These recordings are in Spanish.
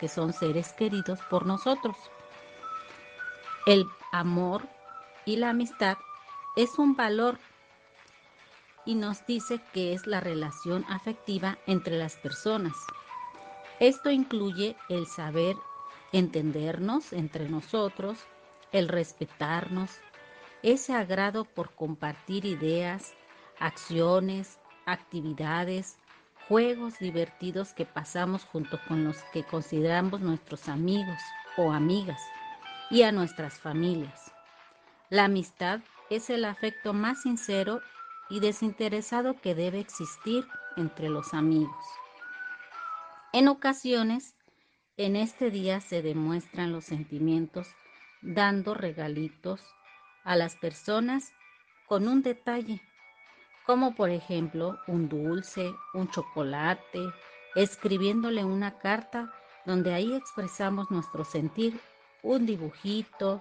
que son seres queridos por nosotros. El amor y la amistad es un valor y nos dice que es la relación afectiva entre las personas. Esto incluye el saber entendernos entre nosotros, el respetarnos, ese agrado por compartir ideas, acciones, actividades, juegos divertidos que pasamos junto con los que consideramos nuestros amigos o amigas y a nuestras familias. La amistad es el afecto más sincero y desinteresado que debe existir entre los amigos. En ocasiones, en este día se demuestran los sentimientos dando regalitos a las personas con un detalle, como por ejemplo un dulce, un chocolate, escribiéndole una carta donde ahí expresamos nuestro sentir, un dibujito,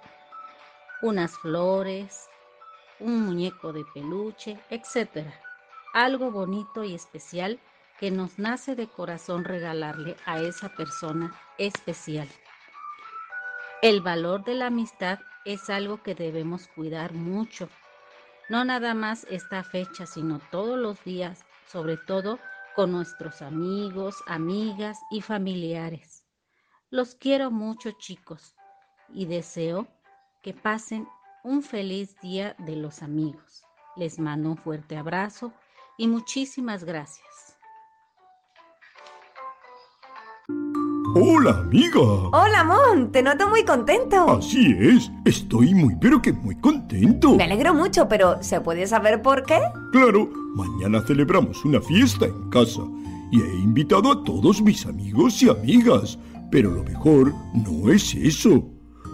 unas flores, un muñeco de peluche, etc. Algo bonito y especial que nos nace de corazón regalarle a esa persona especial. El valor de la amistad es algo que debemos cuidar mucho. No nada más esta fecha, sino todos los días, sobre todo con nuestros amigos, amigas y familiares. Los quiero mucho chicos y deseo que pasen un feliz día de los amigos. Les mando un fuerte abrazo y muchísimas gracias. Hola, amiga. Hola, Mon. Te noto muy contento. Así es. Estoy muy, pero que muy contento. Me alegro mucho, pero ¿se puede saber por qué? Claro, mañana celebramos una fiesta en casa y he invitado a todos mis amigos y amigas. Pero lo mejor no es eso.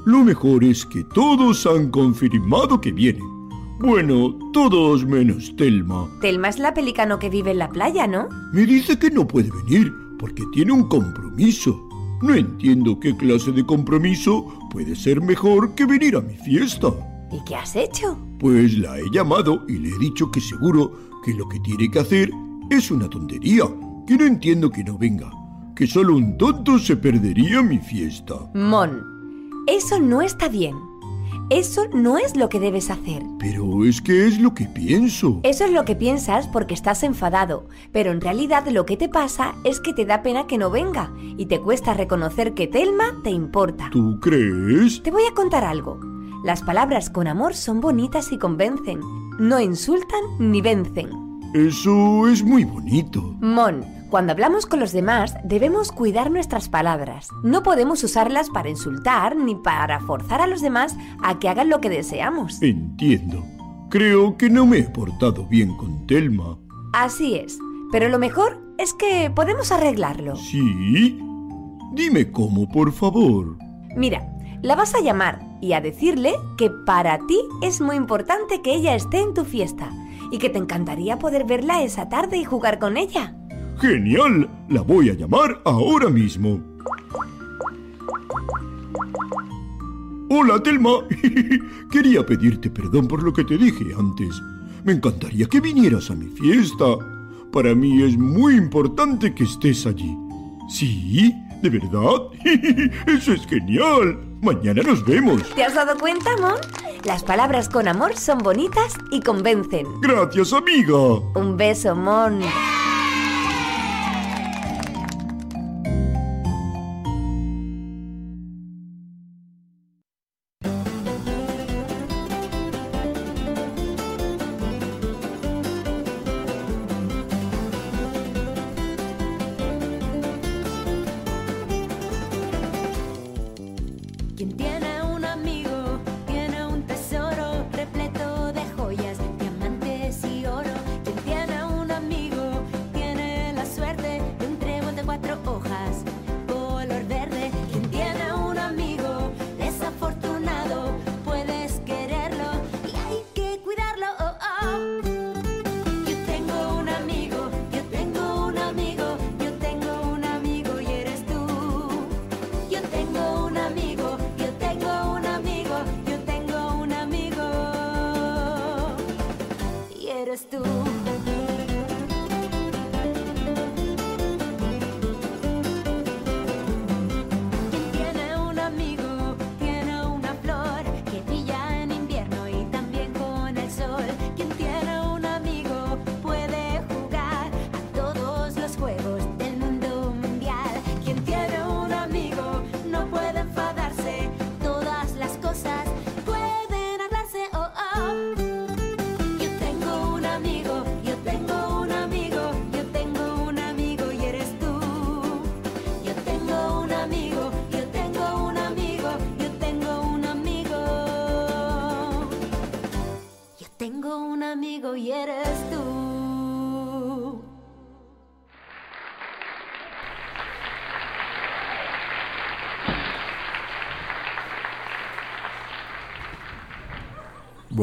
Lo mejor es que todos han confirmado que vienen. Bueno, todos menos Telma. Telma es la pelicano que vive en la playa, ¿no? Me dice que no puede venir porque tiene un compromiso. No entiendo qué clase de compromiso puede ser mejor que venir a mi fiesta. ¿Y qué has hecho? Pues la he llamado y le he dicho que seguro que lo que tiene que hacer es una tontería, que no entiendo que no venga, que solo un tonto se perdería mi fiesta. Mon, eso no está bien. Eso no es lo que debes hacer. Pero es que es lo que pienso. Eso es lo que piensas porque estás enfadado, pero en realidad lo que te pasa es que te da pena que no venga y te cuesta reconocer que Telma te importa. ¿Tú crees? Te voy a contar algo. Las palabras con amor son bonitas y convencen. No insultan ni vencen. Eso es muy bonito. Mon, cuando hablamos con los demás debemos cuidar nuestras palabras. No podemos usarlas para insultar ni para forzar a los demás a que hagan lo que deseamos. Entiendo. Creo que no me he portado bien con Telma. Así es. Pero lo mejor es que podemos arreglarlo. ¿Sí? Dime cómo, por favor. Mira, la vas a llamar y a decirle que para ti es muy importante que ella esté en tu fiesta y que te encantaría poder verla esa tarde y jugar con ella. ¡Genial! La voy a llamar ahora mismo. Hola, Telma. Quería pedirte perdón por lo que te dije antes. Me encantaría que vinieras a mi fiesta. Para mí es muy importante que estés allí. ¿Sí? ¿De verdad? Eso es genial. Mañana nos vemos. ¿Te has dado cuenta, Mon? Las palabras con amor son bonitas y convencen. Gracias, amiga. Un beso, Mon.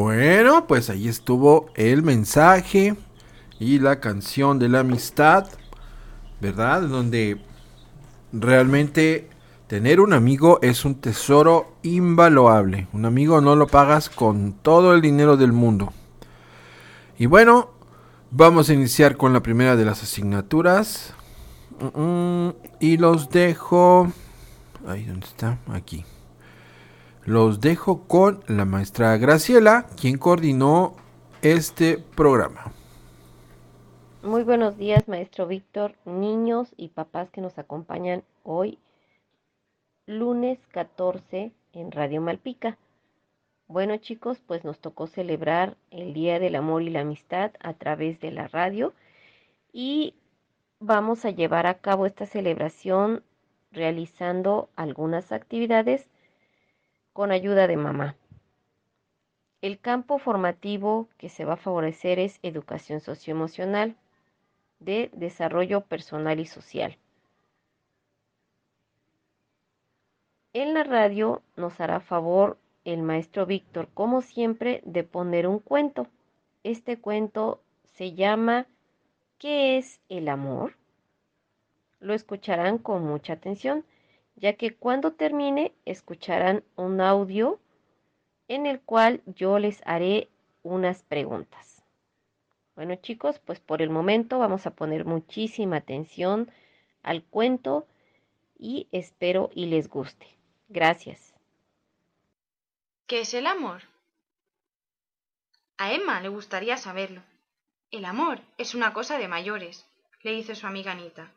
Bueno, pues ahí estuvo el mensaje y la canción de la amistad, ¿verdad? Donde realmente tener un amigo es un tesoro invaluable. Un amigo no lo pagas con todo el dinero del mundo. Y bueno, vamos a iniciar con la primera de las asignaturas. Mm, mm, y los dejo... Ahí, ¿dónde está? Aquí. Los dejo con la maestra Graciela, quien coordinó este programa. Muy buenos días, maestro Víctor, niños y papás que nos acompañan hoy, lunes 14 en Radio Malpica. Bueno chicos, pues nos tocó celebrar el Día del Amor y la Amistad a través de la radio y vamos a llevar a cabo esta celebración realizando algunas actividades con ayuda de mamá. El campo formativo que se va a favorecer es educación socioemocional, de desarrollo personal y social. En la radio nos hará favor el maestro Víctor, como siempre, de poner un cuento. Este cuento se llama ¿Qué es el amor? Lo escucharán con mucha atención ya que cuando termine escucharán un audio en el cual yo les haré unas preguntas. Bueno chicos, pues por el momento vamos a poner muchísima atención al cuento y espero y les guste. Gracias. ¿Qué es el amor? A Emma le gustaría saberlo. El amor es una cosa de mayores, le dice su amiga Anita.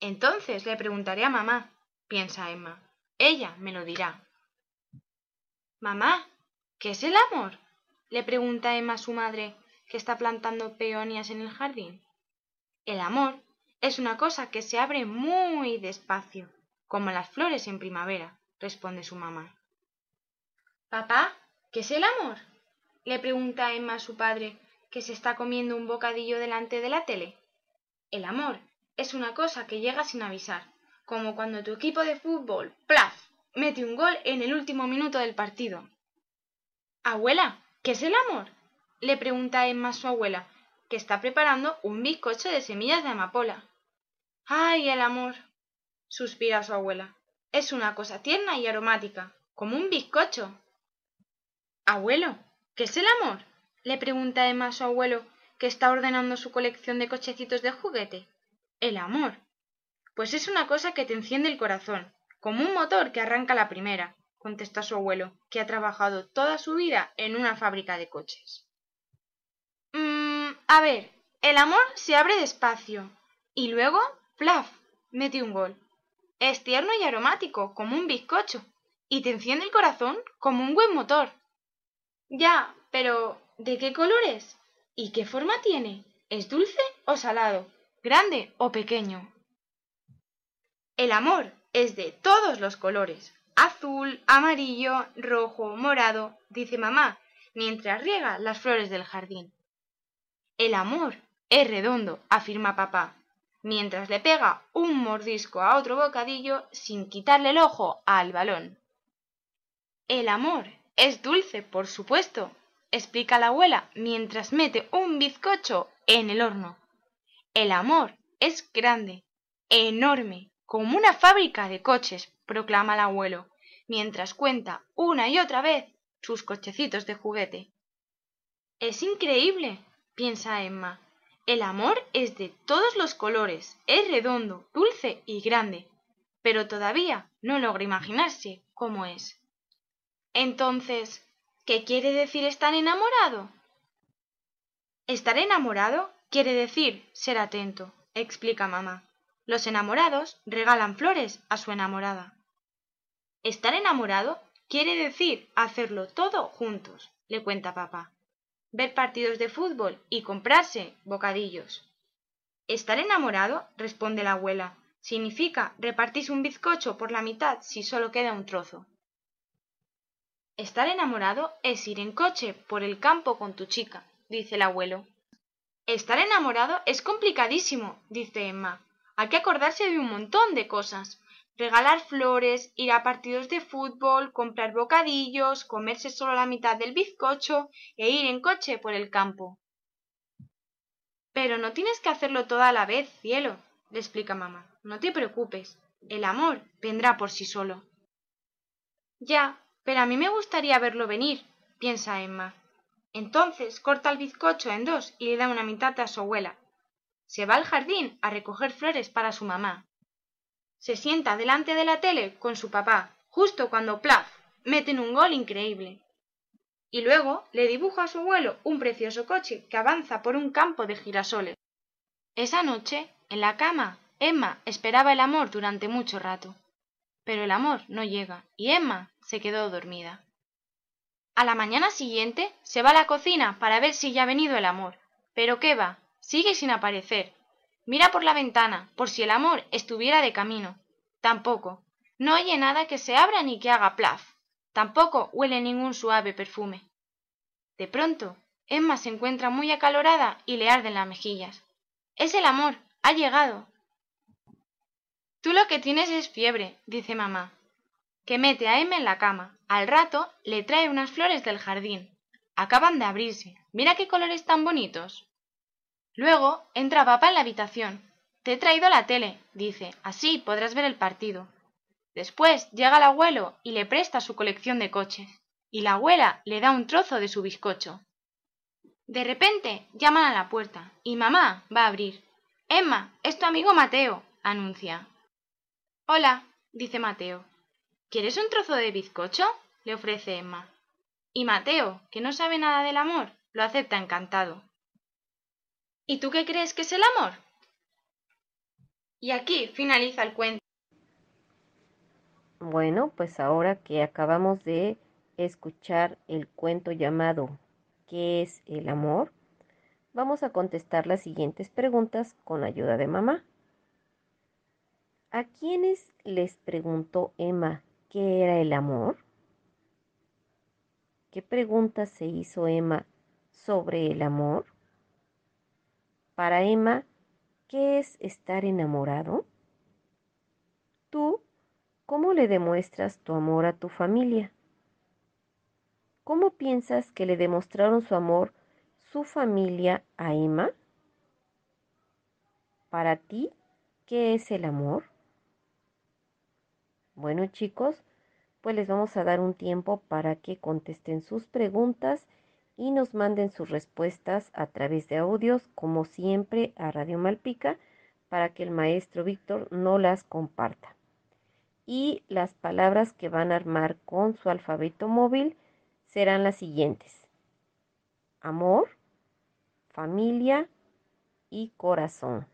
Entonces le preguntaré a mamá, piensa Emma. Ella me lo dirá. Mamá, ¿qué es el amor? le pregunta Emma a su madre, que está plantando peonias en el jardín. El amor es una cosa que se abre muy despacio, como las flores en primavera, responde su mamá. Papá, ¿qué es el amor? le pregunta Emma a su padre, que se está comiendo un bocadillo delante de la tele. El amor es una cosa que llega sin avisar, como cuando tu equipo de fútbol, plaf, mete un gol en el último minuto del partido. Abuela, ¿qué es el amor? le pregunta Emma a su abuela, que está preparando un bizcocho de semillas de amapola. ¡Ay, el amor! suspira su abuela. Es una cosa tierna y aromática, como un bizcocho. Abuelo, ¿qué es el amor? le pregunta Emma a su abuelo, que está ordenando su colección de cochecitos de juguete. El amor, pues es una cosa que te enciende el corazón, como un motor que arranca la primera, contesta su abuelo, que ha trabajado toda su vida en una fábrica de coches. Mmm, a ver, el amor se abre despacio y luego, plaf, mete un gol. Es tierno y aromático, como un bizcocho, y te enciende el corazón como un buen motor. Ya, pero ¿de qué color es? ¿Y qué forma tiene? ¿Es dulce o salado? ¿Grande o pequeño? El amor es de todos los colores, azul, amarillo, rojo, morado, dice mamá, mientras riega las flores del jardín. El amor es redondo, afirma papá, mientras le pega un mordisco a otro bocadillo sin quitarle el ojo al balón. El amor es dulce, por supuesto, explica la abuela mientras mete un bizcocho en el horno. El amor es grande, enorme, como una fábrica de coches, proclama el abuelo, mientras cuenta una y otra vez sus cochecitos de juguete. Es increíble, piensa Emma. El amor es de todos los colores, es redondo, dulce y grande, pero todavía no logra imaginarse cómo es. Entonces, ¿qué quiere decir estar enamorado? Estar enamorado quiere decir ser atento, explica mamá. Los enamorados regalan flores a su enamorada. Estar enamorado quiere decir hacerlo todo juntos, le cuenta papá. Ver partidos de fútbol y comprarse bocadillos. Estar enamorado, responde la abuela, significa repartirse un bizcocho por la mitad si solo queda un trozo. Estar enamorado es ir en coche por el campo con tu chica, dice el abuelo. Estar enamorado es complicadísimo, dice Emma. Hay que acordarse de un montón de cosas. regalar flores, ir a partidos de fútbol, comprar bocadillos, comerse solo la mitad del bizcocho e ir en coche por el campo. Pero no tienes que hacerlo todo a la vez, cielo, le explica mamá. No te preocupes, el amor vendrá por sí solo. Ya, pero a mí me gustaría verlo venir, piensa Emma. Entonces corta el bizcocho en dos y le da una mitad a su abuela. Se va al jardín a recoger flores para su mamá. Se sienta delante de la tele con su papá, justo cuando Plaf meten un gol increíble. Y luego le dibuja a su abuelo un precioso coche que avanza por un campo de girasoles. Esa noche, en la cama, Emma esperaba el amor durante mucho rato. Pero el amor no llega y Emma se quedó dormida. A la mañana siguiente se va a la cocina para ver si ya ha venido el amor. Pero qué va, sigue sin aparecer. Mira por la ventana, por si el amor estuviera de camino. Tampoco. No oye nada que se abra ni que haga plaf. Tampoco huele ningún suave perfume. De pronto, Emma se encuentra muy acalorada y le arden las mejillas. Es el amor, ha llegado. Tú lo que tienes es fiebre, dice mamá, que mete a Emma en la cama. Al rato le trae unas flores del jardín. Acaban de abrirse. Mira qué colores tan bonitos. Luego entra papá en la habitación. Te he traído la tele, dice, así podrás ver el partido. Después llega el abuelo y le presta su colección de coches, y la abuela le da un trozo de su bizcocho. De repente llaman a la puerta, y mamá va a abrir. Emma, es tu amigo Mateo, anuncia. Hola, dice Mateo. ¿Quieres un trozo de bizcocho? le ofrece Emma. Y Mateo, que no sabe nada del amor, lo acepta encantado. ¿Y tú qué crees que es el amor? Y aquí finaliza el cuento. Bueno, pues ahora que acabamos de escuchar el cuento llamado ¿Qué es el amor? Vamos a contestar las siguientes preguntas con ayuda de mamá. ¿A quiénes les preguntó Emma qué era el amor? ¿Qué preguntas se hizo Emma sobre el amor? Para Emma, ¿qué es estar enamorado? Tú ¿Cómo le demuestras tu amor a tu familia? ¿Cómo piensas que le demostraron su amor su familia a Emma? Para ti, ¿qué es el amor? Bueno chicos, pues les vamos a dar un tiempo para que contesten sus preguntas y nos manden sus respuestas a través de audios, como siempre, a Radio Malpica, para que el maestro Víctor no las comparta y las palabras que van a armar con su alfabeto móvil serán las siguientes. Amor, familia y corazón.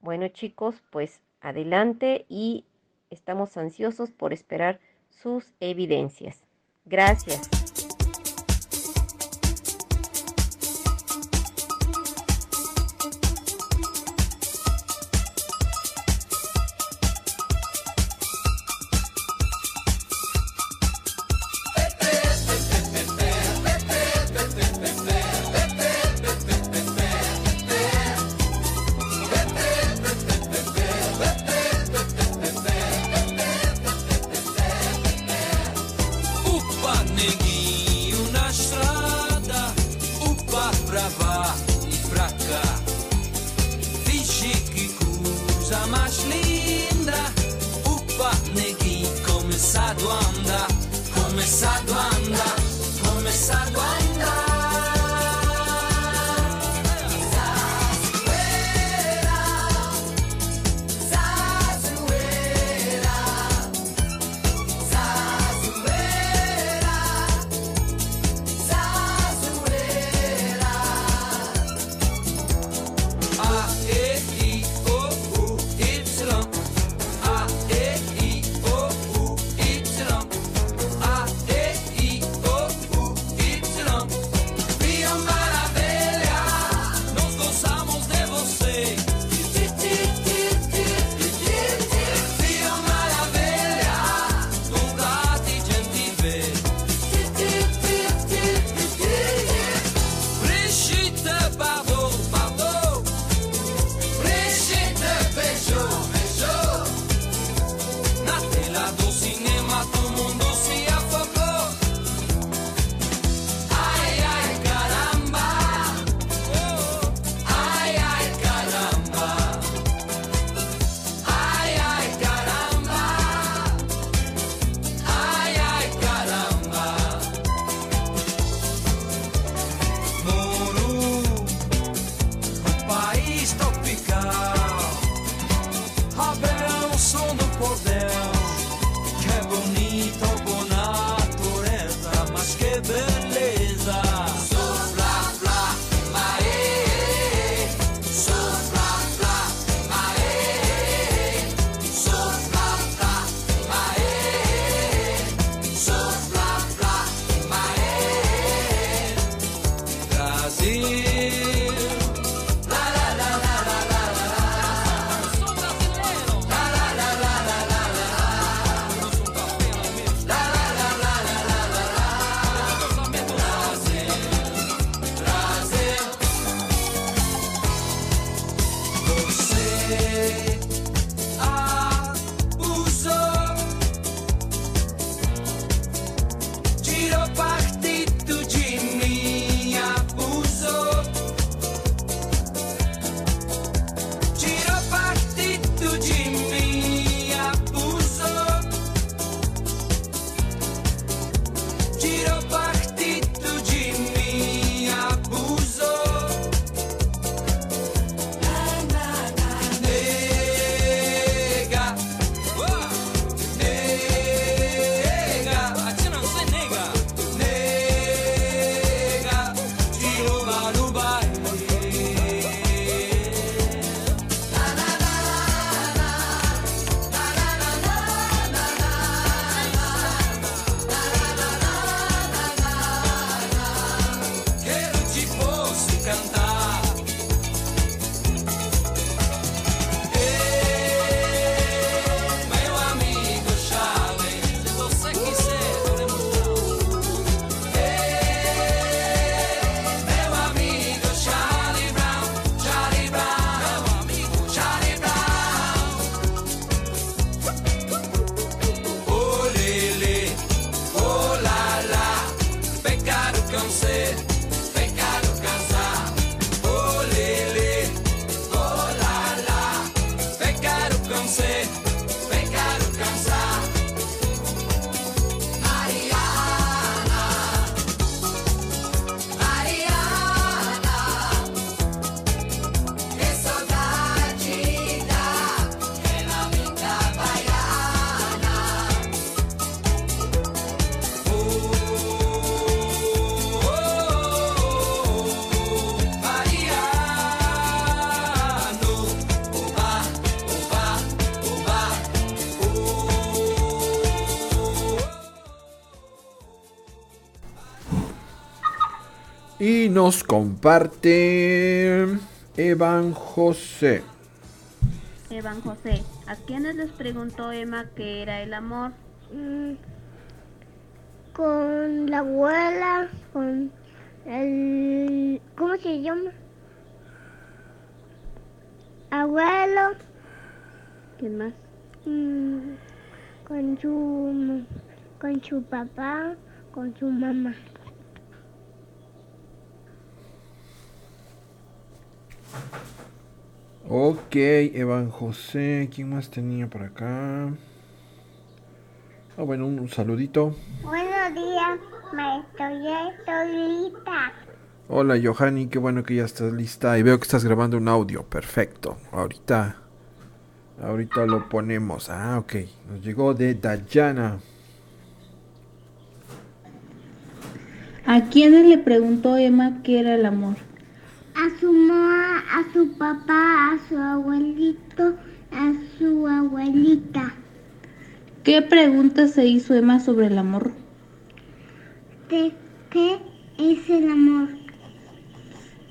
Bueno chicos, pues adelante y estamos ansiosos por esperar sus evidencias. Gracias. Nos comparte Evan José. Evan José, ¿a quiénes les preguntó Emma qué era el amor? Mm, con la abuela, con el... ¿Cómo se llama? Abuelo, ¿Quién más? mm, con su... con su papá, con su mamá. Ok, Evan José. ¿Quién más tenía por acá? Ah, bueno, un, un saludito. Buenos días, maestro, ya estoy lista. Hola, Johanny. Qué bueno que ya estás lista. Y veo que estás grabando un audio. Perfecto. Ahorita. Ahorita lo ponemos. Ah, ok. Nos llegó de Dayana. ¿A quiénes le preguntó Emma qué era el amor? A su mamá, a su papá, a su abuelito, a su abuelita. ¿Qué pregunta se hizo Emma sobre el amor? ¿De qué es el amor?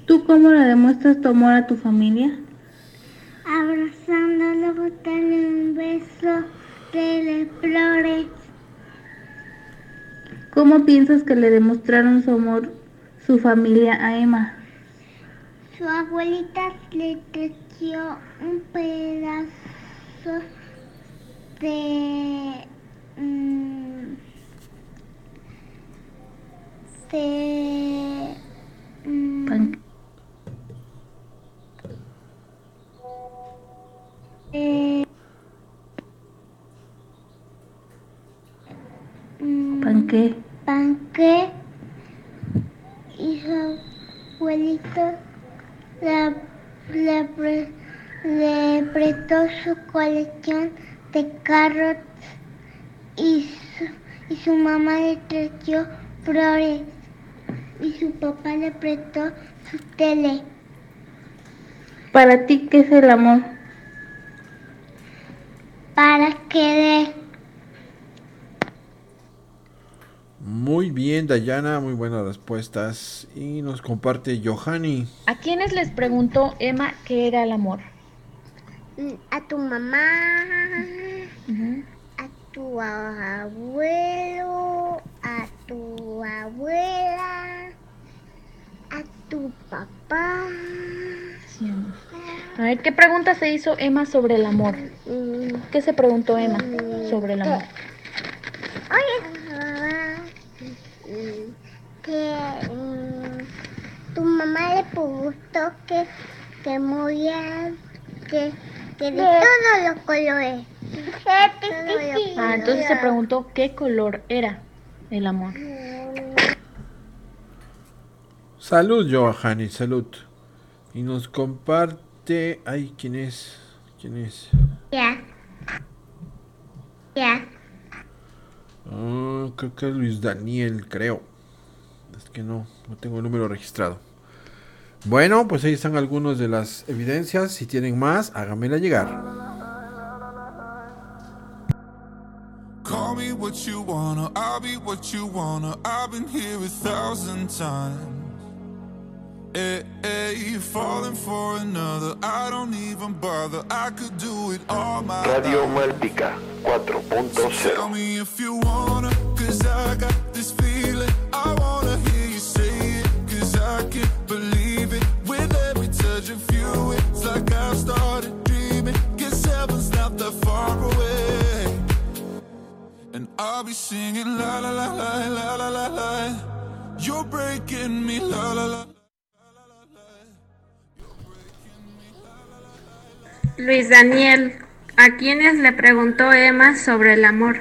¿Tú cómo le demuestras tu amor a tu familia? Abrazándolo, botarle un beso, de flores. ¿Cómo piensas que le demostraron su amor su familia a Emma? Su abuelita le tejió un pedazo de... mm, de... mm, Pan- de- mm, panque y su abuelito le, le, pre- le prestó su colección de carros y su, y su mamá le trajo flores y su papá le prestó su tele. ¿Para ti qué es el amor? para querer. Muy bien, Dayana. Muy buenas respuestas. Y nos comparte Johanny. ¿A quiénes les preguntó Emma qué era el amor? Mm, A tu mamá, a tu abuelo, a tu abuela, a tu papá. Sí, amor. A ver, ¿qué pregunta se hizo Emma sobre el amor? Mm, ¿Qué se preguntó Emma sobre el amor? Oye, mm, que mm, tu mamá le gustó que, que movía, que, que de todos los colores. Todos los Ah, entonces se colores. preguntó qué color era el amor. Salud, Johanny. Salud. Y nos comparte. Ay, ¿quién es? ¿Quién es? Ya. Ya. Ah, creo que es Luis Daniel, creo. Es que no, no tengo el número registrado. Bueno, pues ahí están algunas de las evidencias. Si tienen más, háganmela llegar. Call me what you wanna, I'll be what you wanna. I've been here a thousand times. Eh, eh, hey, hey, falling for another. I don't even bother. I could do it all my Radio Malpica 4.0. So tell me if you wanna, cause I got this feeling. I wanna hear you say it, cause I can't believe it. With every touch of you, it's like I've started dreaming. Guess heaven's not that far away. And I'll be singing la la la la la la la. You're breaking me la la la. Luis Daniel, ¿a quiénes le preguntó Emma sobre el amor?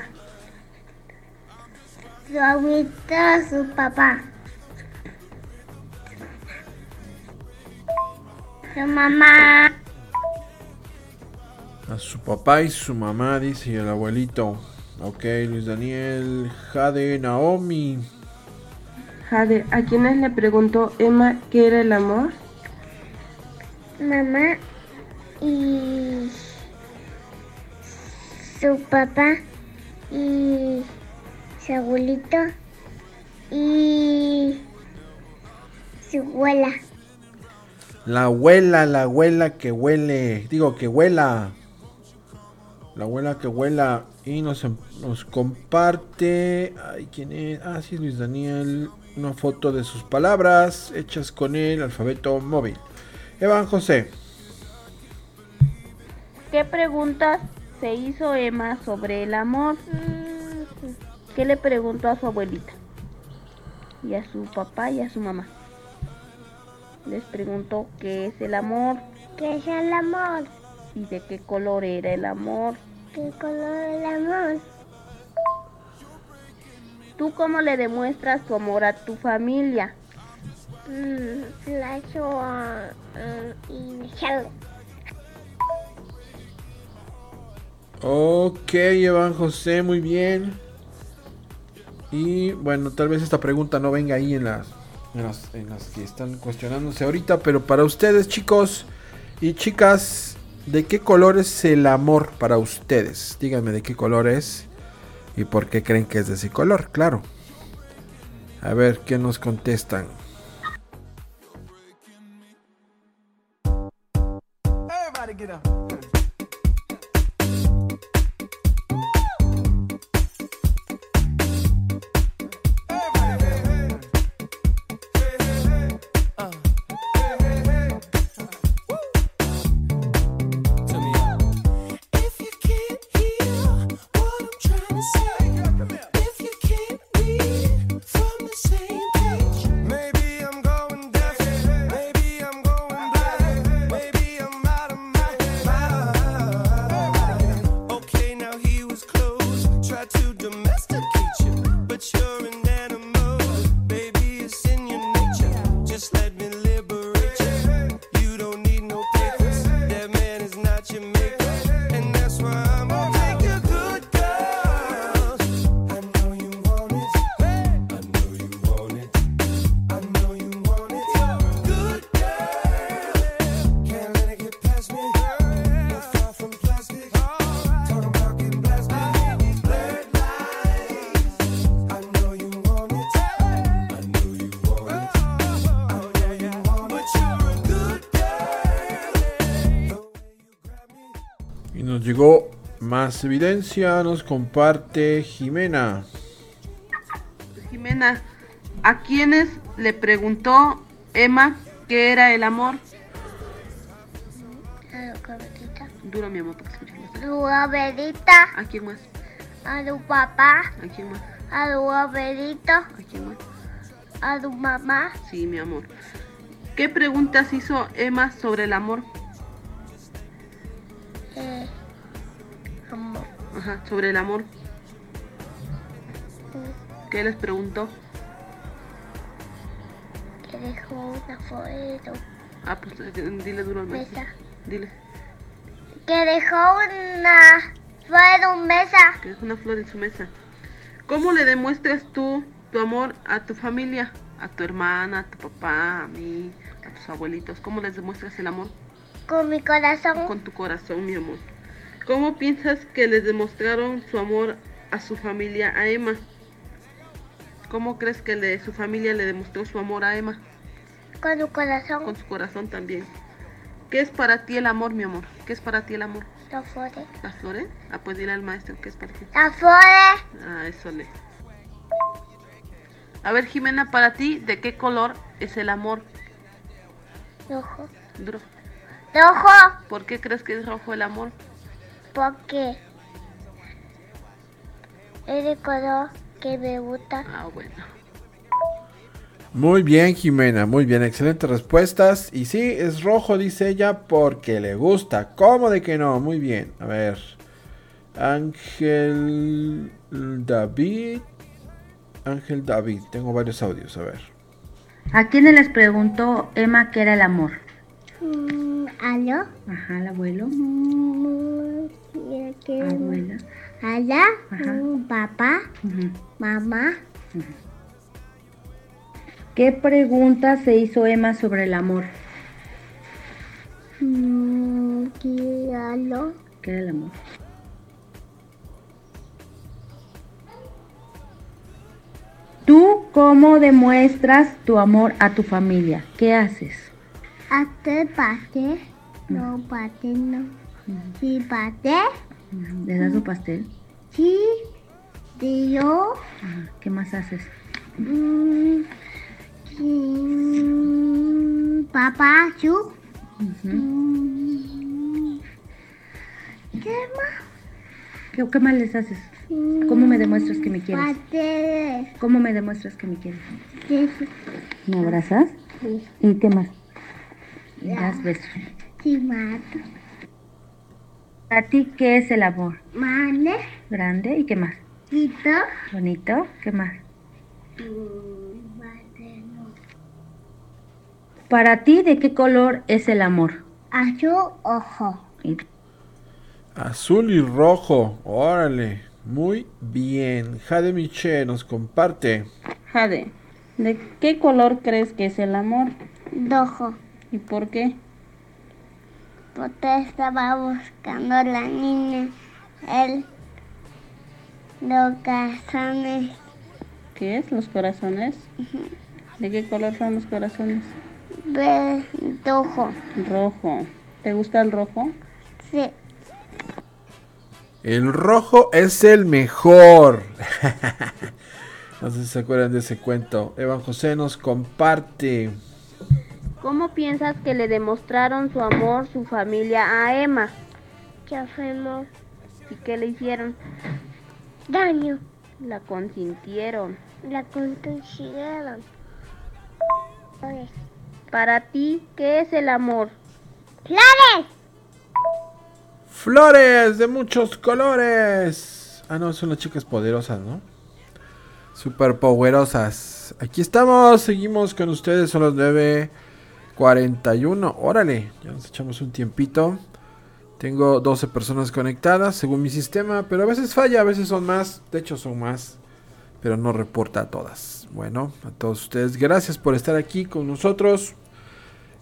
Su abuelita, su papá. Su mamá. A su papá y su mamá, dice y el abuelito. Ok, Luis Daniel, Jade, Naomi. Jade, ¿a quiénes le preguntó Emma qué era el amor? mamá y su papá y su abuelito y su abuela. La abuela, la abuela que huele. Digo, que huela. La abuela que huela. Y nos, em- nos comparte. Ay, ¿quién es? Ah, sí, Luis Daniel. Una foto de sus palabras hechas con el alfabeto móvil. Evan José. ¿Qué preguntas se hizo Emma sobre el amor? ¿Qué le preguntó a su abuelita? Y a su papá y a su mamá. Les preguntó qué es el amor ¿Qué es el amor? y de qué color era el amor. ¿Qué color es el amor? ¿Tú cómo le demuestras tu amor a tu familia? Mm, y Ok, Evan José, muy bien. Y bueno, tal vez esta pregunta no venga ahí en las, en las, en las que están cuestionándose ahorita, pero para ustedes, chicos y chicas, ¿de qué color es el amor para ustedes? Díganme de qué color es y por qué creen que es de ese color, claro. A ver, ¿qué nos contestan? Everybody get up. Más evidencia, nos comparte Jimena. Jimena, ¿a quiénes le preguntó Emma qué era el amor? A tu abuelita. Duro, mi amor, para abuelita. ¿A quién más? A tu papá. ¿A quién más? A tu abuelito. ¿A quién más? A tu mamá. Sí, mi amor. ¿Qué preguntas hizo Emma sobre el amor? Eh, Ajá, sobre el amor. ¿Qué les preguntó? Que dejó una foto. Ah, pues eh, dile duro al maestro. Mesa. Dile. Que dejó una flor en mesa. Que es una flor en su mesa. ¿Cómo le demuestras tú tu amor a tu familia? A tu hermana, a tu papá, a mí, a tus abuelitos. ¿Cómo les demuestras el amor? Con mi corazón. Con tu corazón, mi amor. ¿Cómo piensas que les demostraron su amor a su familia, a Emma? ¿Cómo crees que le- su familia le demostró su amor a Emma? Con tu corazón. Con su corazón también. ¿Qué es para ti el amor, mi amor? ¿Qué es para ti el amor? Las flores. ¿Las flores? Ah, pues dile al maestro qué es para ti. Las flores. Ah, eso le. A ver, Jimena, para ti, ¿de qué color es el amor? Rojo. Rojo. ¿Por qué crees que es rojo el amor? Porque es el color que me gusta. Ah, bueno. Muy bien, Jimena, muy bien, excelentes respuestas. Y sí, es rojo, dice ella, porque le gusta. ¿Cómo de que no? Muy bien. A ver. Ángel David. Ángel David, tengo varios audios, a ver. ¿A quiénes les preguntó Emma qué era el amor? Mm, ¿Aló? Ajá, el abuelo. Mm, ¿qué- Abuela. Ala, mm, papá, mamá. ¿Qué pregunta se hizo Emma sobre el amor? Mm, ¿qué- era el amor? ¿Tú ¿Cómo demuestras tu amor a tu familia? ¿Qué haces? Hacer pastel. No, pastel no. Sí, pastel. ¿Les das su pastel? Sí. Y yo. Ajá. ¿Qué más haces? mm, sí, papá, yo. Ujú. mm, ¿Qué más? ¿Qué, qué más les haces? ¿Cómo me demuestras que me quieres? Pasteles. ¿Cómo me demuestras que me quieres? Sí, ¿Me abrazas? sí. ¿Y qué más? Ya. Das besos. Sí, mato. ¿Para ti qué es el amor? Mane. ¿Grande? ¿Y qué más? Quito. ¿Bonito? ¿Qué más? Para ti, ¿de qué color es el amor? Azul, ojo. Y- Azul y rojo. Órale. Muy bien. Jade Miche nos comparte. Jade, ¿de qué color crees que es el amor? Rojo. ¿Y por qué? Porque estaba buscando a la niña. Él. Los calzones. ¿Qué es? ¿Los corazones? ¿De qué color son los corazones? Ve rojo. Rojo. ¿Te gusta el rojo? Sí. El rojo es el mejor. no sé si se acuerdan de ese cuento. Evan José nos comparte. ¿Cómo piensas que le demostraron su amor su familia a Emma? ¿Qué fuimos? ¿Y qué le hicieron? Daño. La consintieron. La consiguieron. Para ti, ¿qué es el amor? ¡Flores! Flores de muchos colores. Ah, no, son las chicas poderosas, ¿no? Super powerosas. Aquí estamos, seguimos con ustedes, son las 9.41. Órale, ya nos echamos un tiempito. Tengo 12 personas conectadas según mi sistema, pero a veces falla, a veces son más. De hecho, son más, pero no reporta a todas. Bueno, a todos ustedes, gracias por estar aquí con nosotros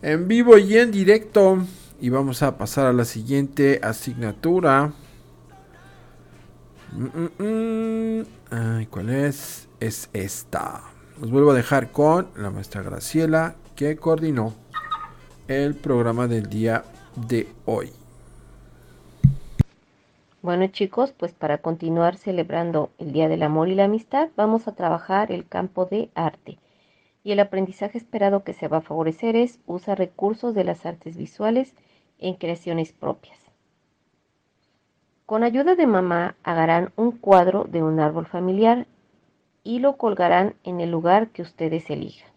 en vivo y en directo. Y vamos a pasar a la siguiente asignatura. Mm, mm, mm. Ay, ¿cuál es? Es esta. Los vuelvo a dejar con la maestra Graciela que coordinó el programa del día de hoy. Bueno chicos, pues para continuar celebrando el Día del Amor y la Amistad, vamos a trabajar el campo de arte. Y el aprendizaje esperado que se va a favorecer es usar recursos de las artes visuales en creaciones propias. Con ayuda de mamá harán un cuadro de un árbol familiar y lo colgarán en el lugar que ustedes elijan.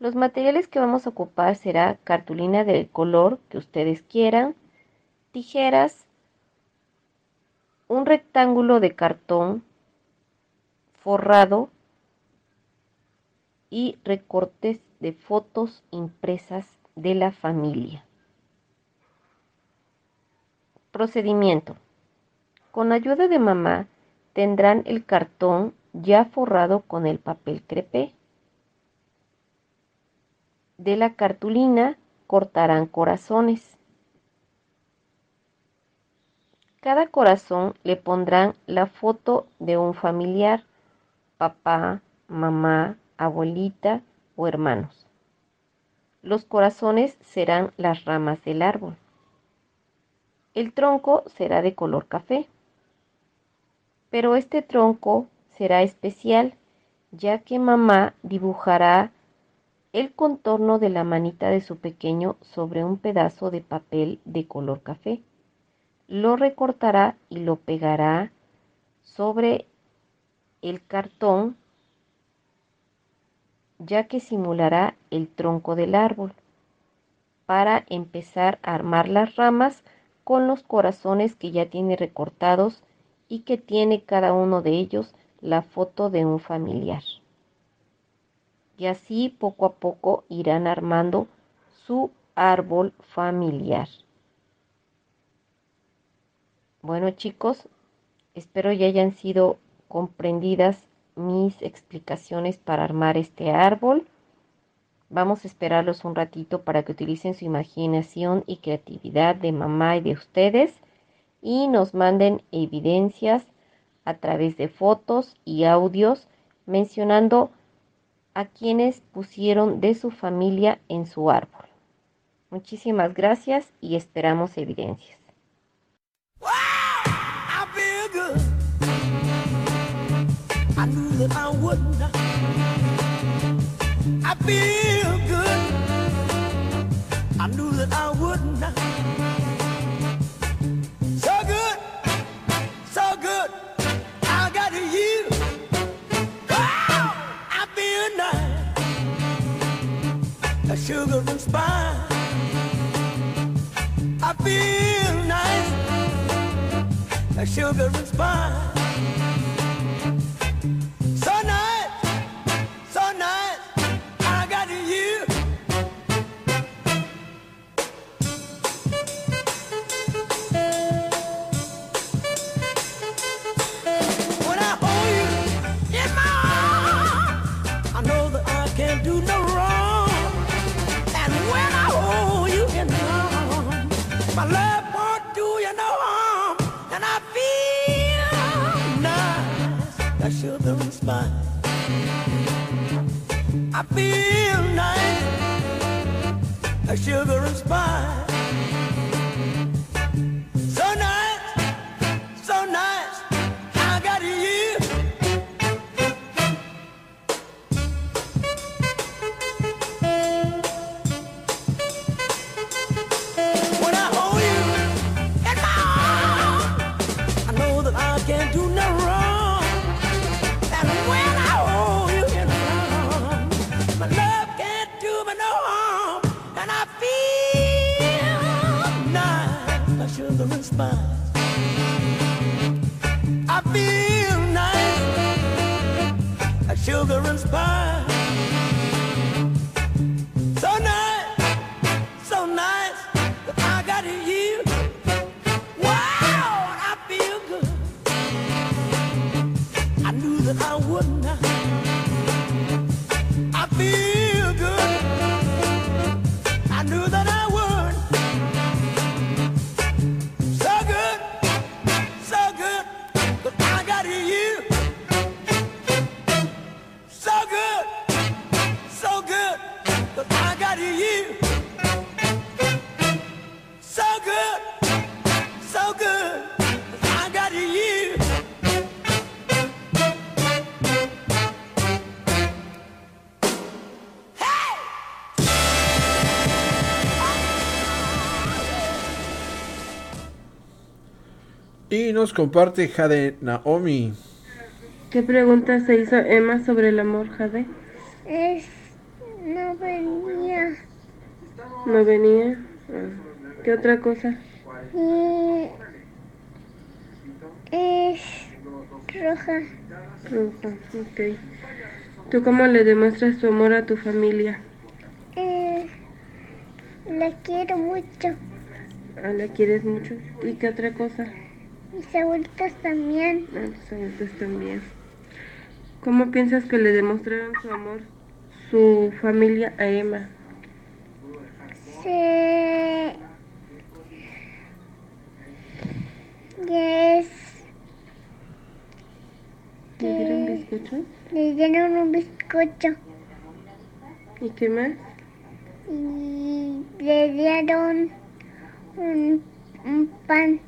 Los materiales que vamos a ocupar será cartulina del color que ustedes quieran, tijeras, un rectángulo de cartón forrado y recortes de fotos impresas de la familia. Procedimiento. Con ayuda de mamá tendrán el cartón ya forrado con el papel crepé. De la cartulina cortarán corazones. Cada corazón le pondrán la foto de un familiar, papá, mamá, abuelita o hermanos. Los corazones serán las ramas del árbol. El tronco será de color café. Pero este tronco será especial ya que mamá dibujará el contorno de la manita de su pequeño sobre un pedazo de papel de color café. Lo recortará y lo pegará sobre el cartón ya que simulará el tronco del árbol para empezar a armar las ramas con los corazones que ya tiene recortados y que tiene cada uno de ellos la foto de un familiar. Y así poco a poco irán armando su árbol familiar. Bueno chicos, espero ya hayan sido comprendidas mis explicaciones para armar este árbol. Vamos a esperarlos un ratito para que utilicen su imaginación y creatividad de mamá y de ustedes y nos manden evidencias a través de fotos y audios mencionando a quienes pusieron de su familia en su árbol. Muchísimas gracias y esperamos evidencias. I feel good. I knew that I. A sugar and spice. I feel nice a sugar and spice. Sugar. I feel nice, like sugar and spice. Spice. I feel nice, sugar and spice. Nos comparte Jade Naomi. ¿Qué pregunta se hizo Emma sobre el amor, Jade? Es. No venía. ¿No venía? Ah, ¿Qué otra cosa? Es. Roja. Roja, ok. ¿Tú cómo le demuestras tu amor a tu familia? Eh, la quiero mucho. Ah, ¿La quieres mucho? ¿Y qué otra cosa? Mis abuelitos también. Ah, tus abuelitos también. ¿Cómo piensas que le demostraron su amor su familia a Emma? Se. Es. ¿Le dieron bizcocho? Le dieron un bizcocho ¿Y qué más? y le dieron un, un pan.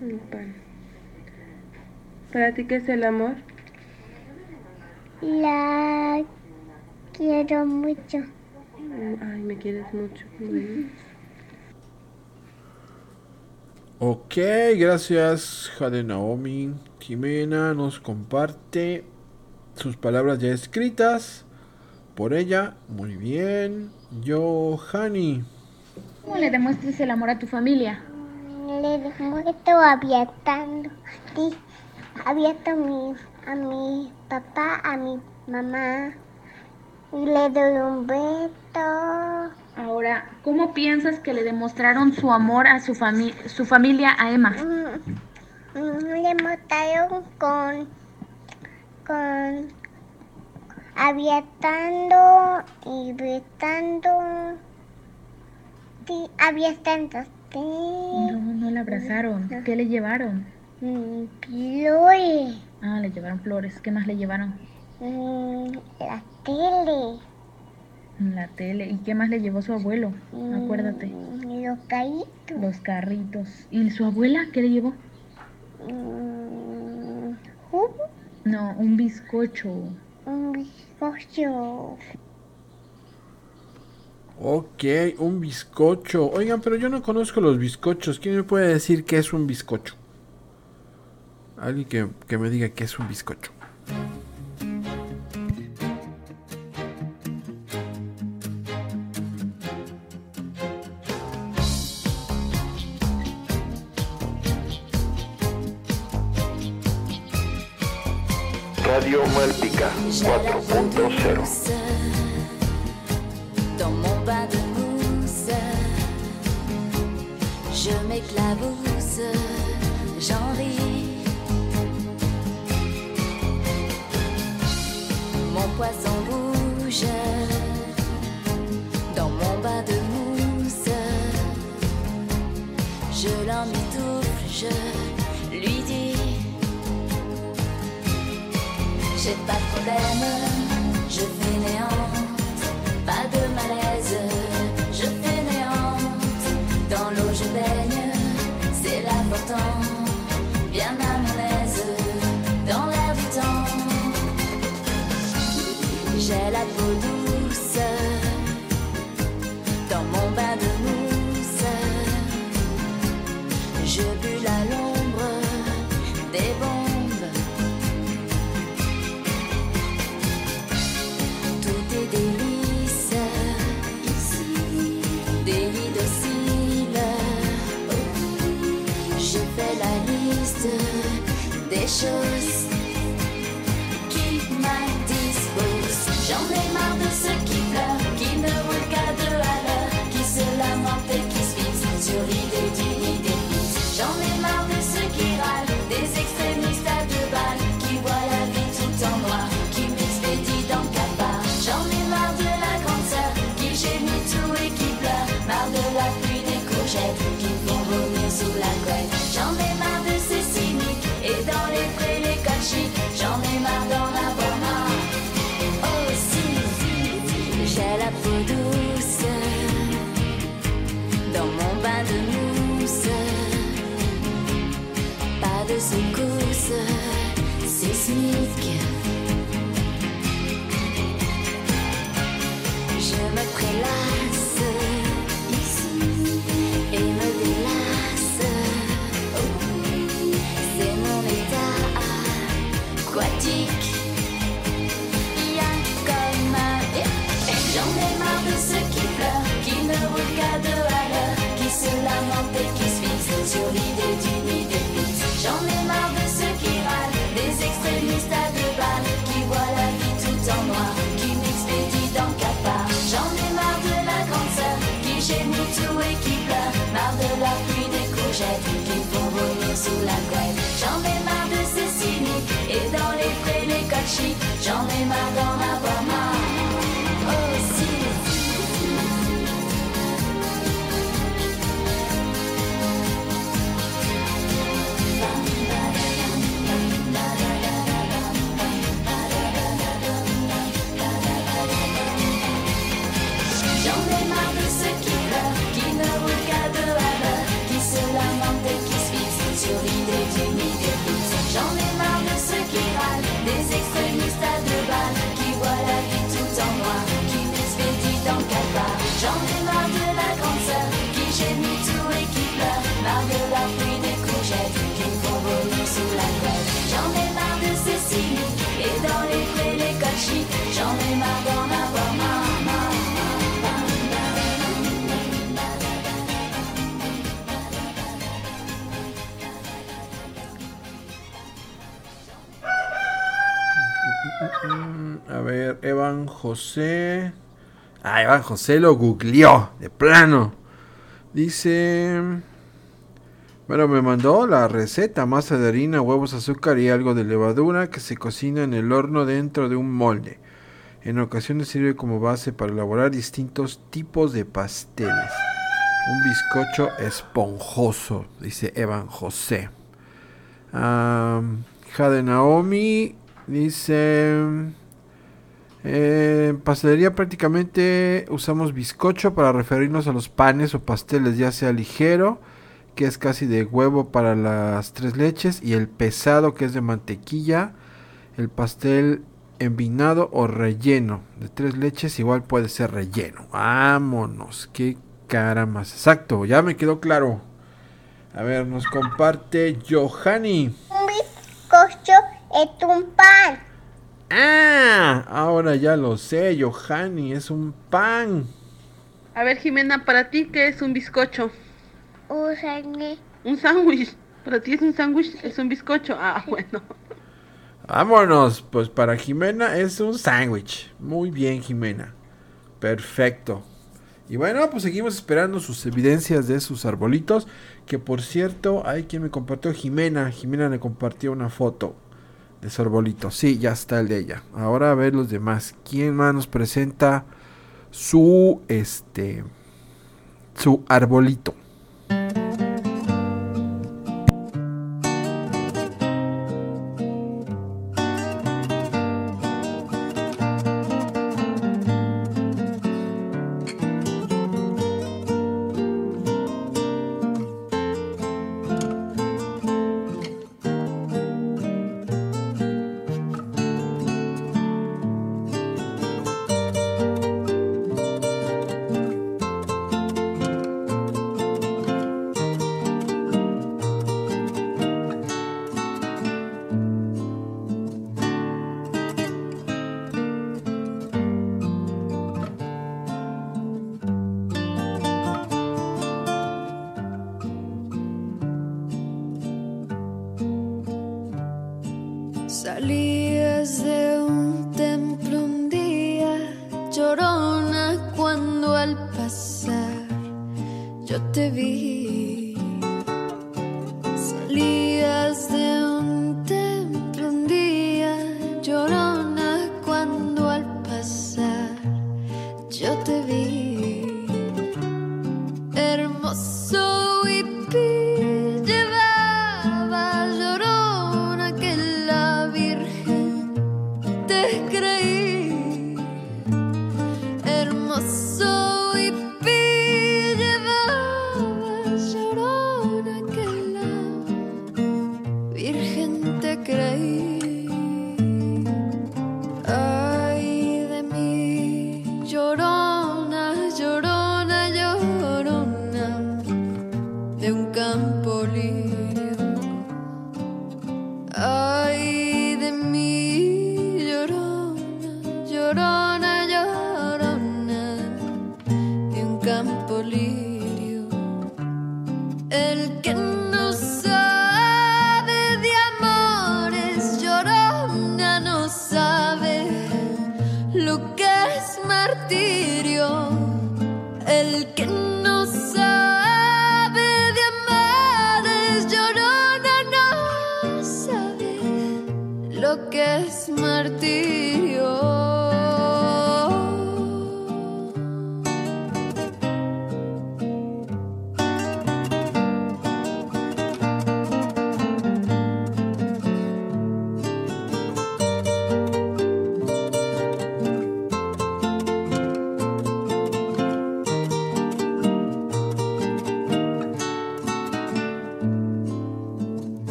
Un pan. ¿Para ti qué es el amor? La quiero mucho. Ay, me quieres mucho. Bueno. Ok, gracias Jade Naomi. Jimena nos comparte sus palabras ya escritas por ella. Muy bien. Johanny. ¿Cómo le demuestras el amor a tu familia? Le demuestro abiertando. Abierto a mi, a mi papá, a mi mamá. Y le doy un beso. Ahora, ¿cómo piensas que le demostraron su amor a su, fami- su familia a Emma? Mm, mm, Le mostraron con, con abiertando y besando. Sí, abiertando. Sí. No, no la abrazaron. ¿Qué le llevaron? Mm, Flores. Ah, le llevaron flores. ¿Qué más le llevaron? Mm, la tele. La tele. ¿Y qué más le llevó su abuelo? Acuérdate. Mm, los caídos. Los carritos. ¿Y su abuela qué le llevó? Mm, jugo. No, un bizcocho. Un bizcocho. Ok, un bizcocho. Oigan, pero yo no conozco los bizcochos. ¿Quién me puede decir qué es un bizcocho? Alguien que, que me diga qué es un bizcocho. Radio Malpica 4.0 Dans mon bain de mousse, je m'éclabousse, j'en ris. Poisson bouge dans mon bain de mousse. Je l'emmitoufle, je lui dis J'ai pas de problème, je fais néante, J'en ai marre de ces cyniques, et dans les prés, les j'en ai marre d'en avoir me font vomir sous la couette. J'en ai marre de ces cyniques, et dans les prés, les chics, j'en ai marre d'en avoir marre. A ver, Evan José. Ah, Evan José lo googleó, de plano. Dice. Bueno, me mandó la receta: masa de harina, huevos, azúcar y algo de levadura que se cocina en el horno dentro de un molde. En ocasiones sirve como base para elaborar distintos tipos de pasteles. Un bizcocho esponjoso, dice Evan José. Ah, hija de Naomi dice Eh, en pastelería prácticamente usamos bizcocho para referirnos a los panes o pasteles, ya sea ligero, que es casi de huevo para las tres leches, y el pesado, que es de mantequilla. El pastel envinado o relleno de tres leches, igual puede ser relleno. Vámonos, qué cara más. Exacto, ya me quedó claro. A ver, nos comparte Johanny. Un bizcocho es un pan. Ah, ahora ya lo sé, Johanny, es un pan. A ver, Jimena, para ti, ¿qué es un bizcocho? Un sándwich. Un sándwich. Para ti es un sándwich, es un bizcocho. Ah, bueno. Vámonos, pues para Jimena es un sándwich. Muy bien, Jimena. Perfecto. Y bueno, pues seguimos esperando sus evidencias de sus arbolitos. Que por cierto, hay quien me compartió Jimena. Jimena le compartió una foto de su arbolito. Sí, ya está el de ella. Ahora a ver los demás. ¿Quién más nos presenta su este su arbolito? Thank you.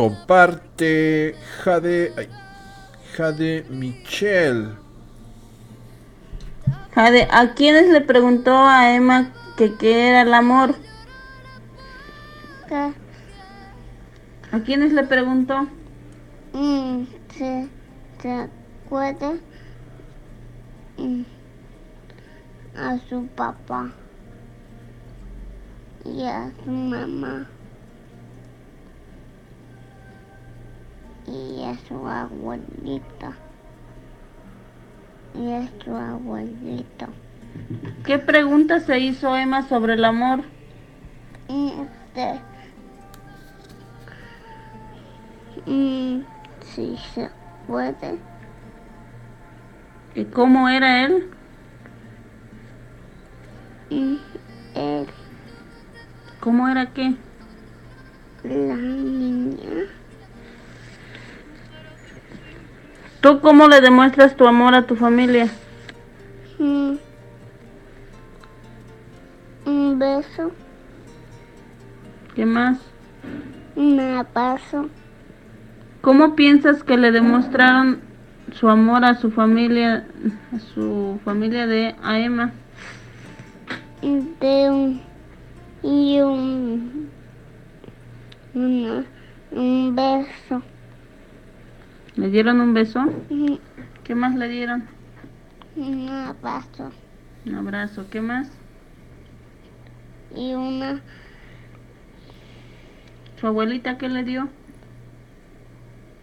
Comparte Jade. ay, Jade Michelle. Jade, ¿a quiénes le preguntó a Emma que qué era el amor? ¿Qué? ¿A quiénes le preguntó? Mm, ¿Se, se acuerda? Mm, a su papá y a su mamá y a su abuelita y a su abuelito. ¿Qué pregunta se hizo Emma sobre el amor? Este, mm, si se puede, ¿Y cómo era él? mm, él, ¿Cómo era qué? la niña, ¿Tú cómo le demuestras tu amor a tu familia? mm, un beso, ¿Qué más? un abrazo, ¿Cómo piensas que le demostraron su amor a su familia, a su familia de a Emma? de un y un una, un beso. ¿Le dieron un beso? Mm, ¿Qué más le dieron? Un abrazo Un abrazo. ¿Qué más? y una ¿Su abuelita qué le dio?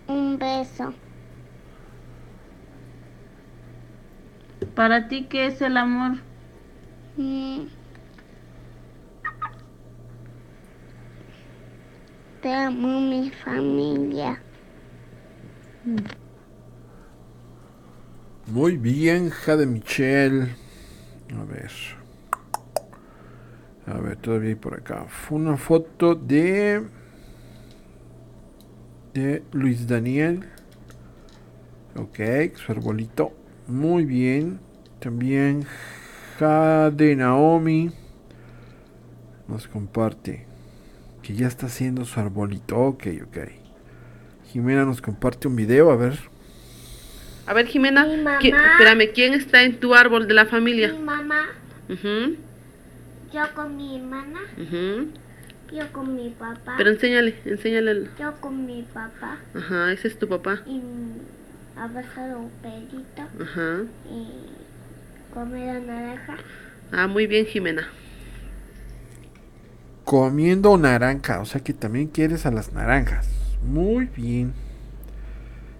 un beso. ¿Para ti qué es el amor? Mm. Te amo mi familia. Muy bien, Jade Michelle. A ver. A ver, todavía hay por acá. Fue una foto de. De Luis Daniel. Ok, su arbolito. Muy bien. También Jade Naomi. Nos comparte. Que ya está haciendo su arbolito. Ok, ok. Jimena nos comparte un video. A ver. A ver, Jimena, Mi mamá. ¿qui- espérame, ¿quién está en tu árbol de la familia? Mi mamá, yo con mi hermana, yo con mi papá, Pero enséñale, enséñale. yo con mi papá Ajá, ese es tu papá. y abrazado un perrito Ajá. y comer naranja. Ah, muy bien, Jimena. Comiendo naranja, o sea que también quieres a las naranjas. Muy bien.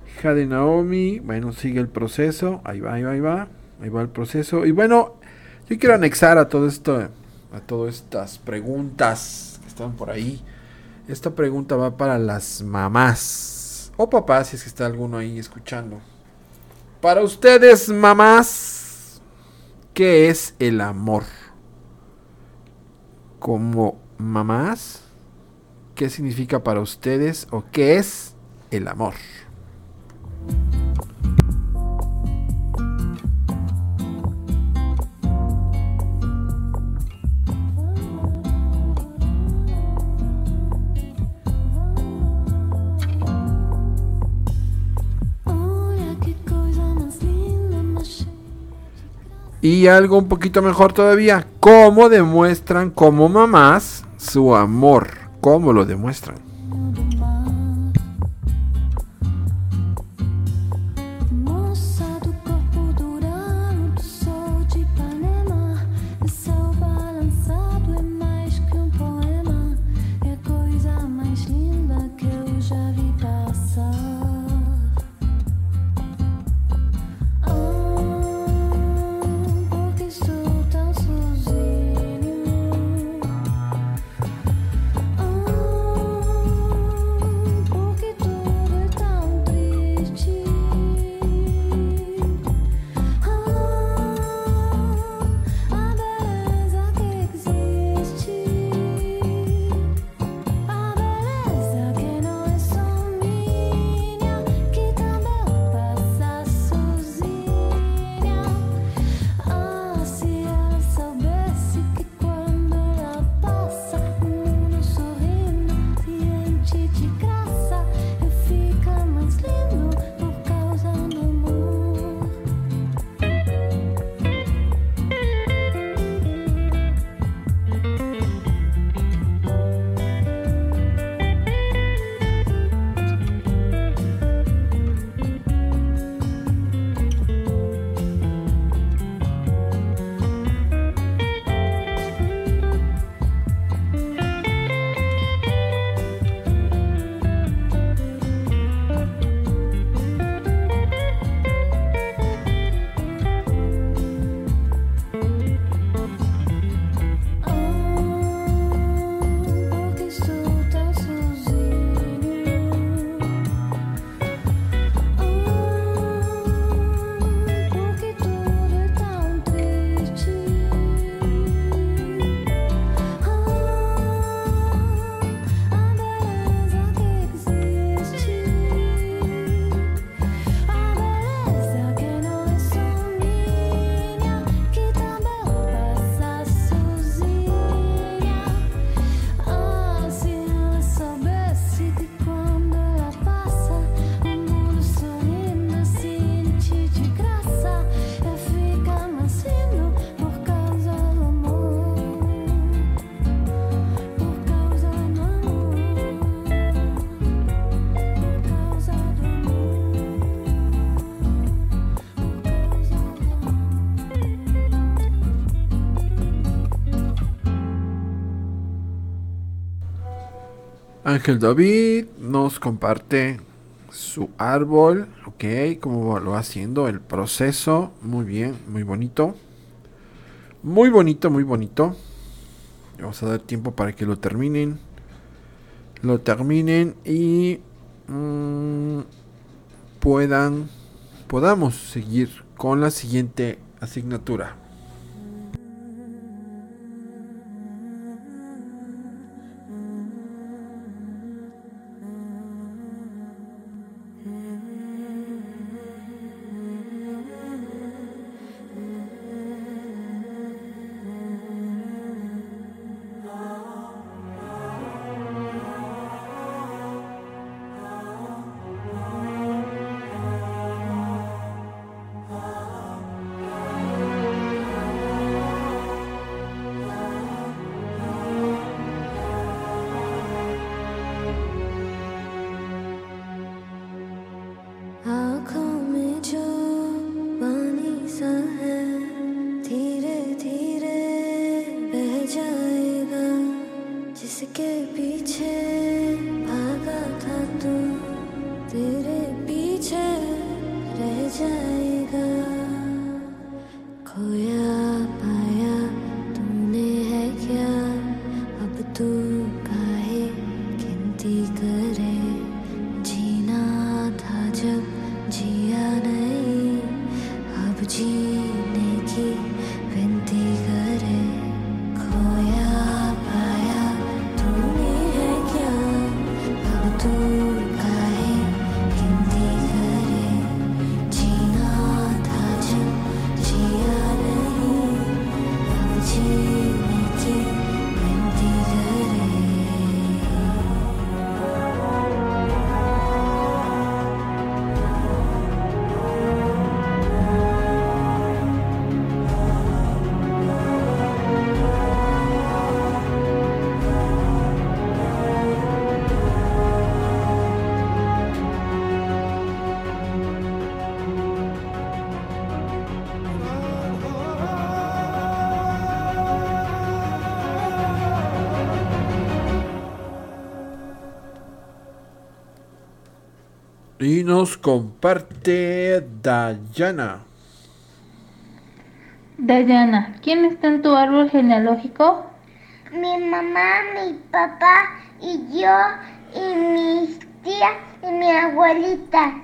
Hija de Naomi, bueno, sigue el proceso. Ahí va, ahí va, ahí va. Ahí va el proceso. Y bueno, yo quiero anexar a todo esto, a todas estas preguntas que están por ahí. Esta pregunta va para las mamás o papás, si es que está alguno ahí escuchando. Para ustedes, mamás, ¿qué es el amor? Como mamás, ¿qué significa para ustedes o qué es el amor? Y algo un poquito mejor todavía, ¿cómo demuestran como mamás su amor? ¿Cómo lo demuestran? Ángel David nos comparte su árbol, ok, cómo lo va haciendo, el proceso, muy bien, muy bonito. Muy bonito, muy bonito. Vamos a dar tiempo para que lo terminen. Lo terminen y mm, puedan, podamos seguir con la siguiente asignatura. Comparte Dayana. Dayana, ¿quién está en tu árbol genealógico? Mi mamá, mi papá y yo y mis tías y mi abuelita.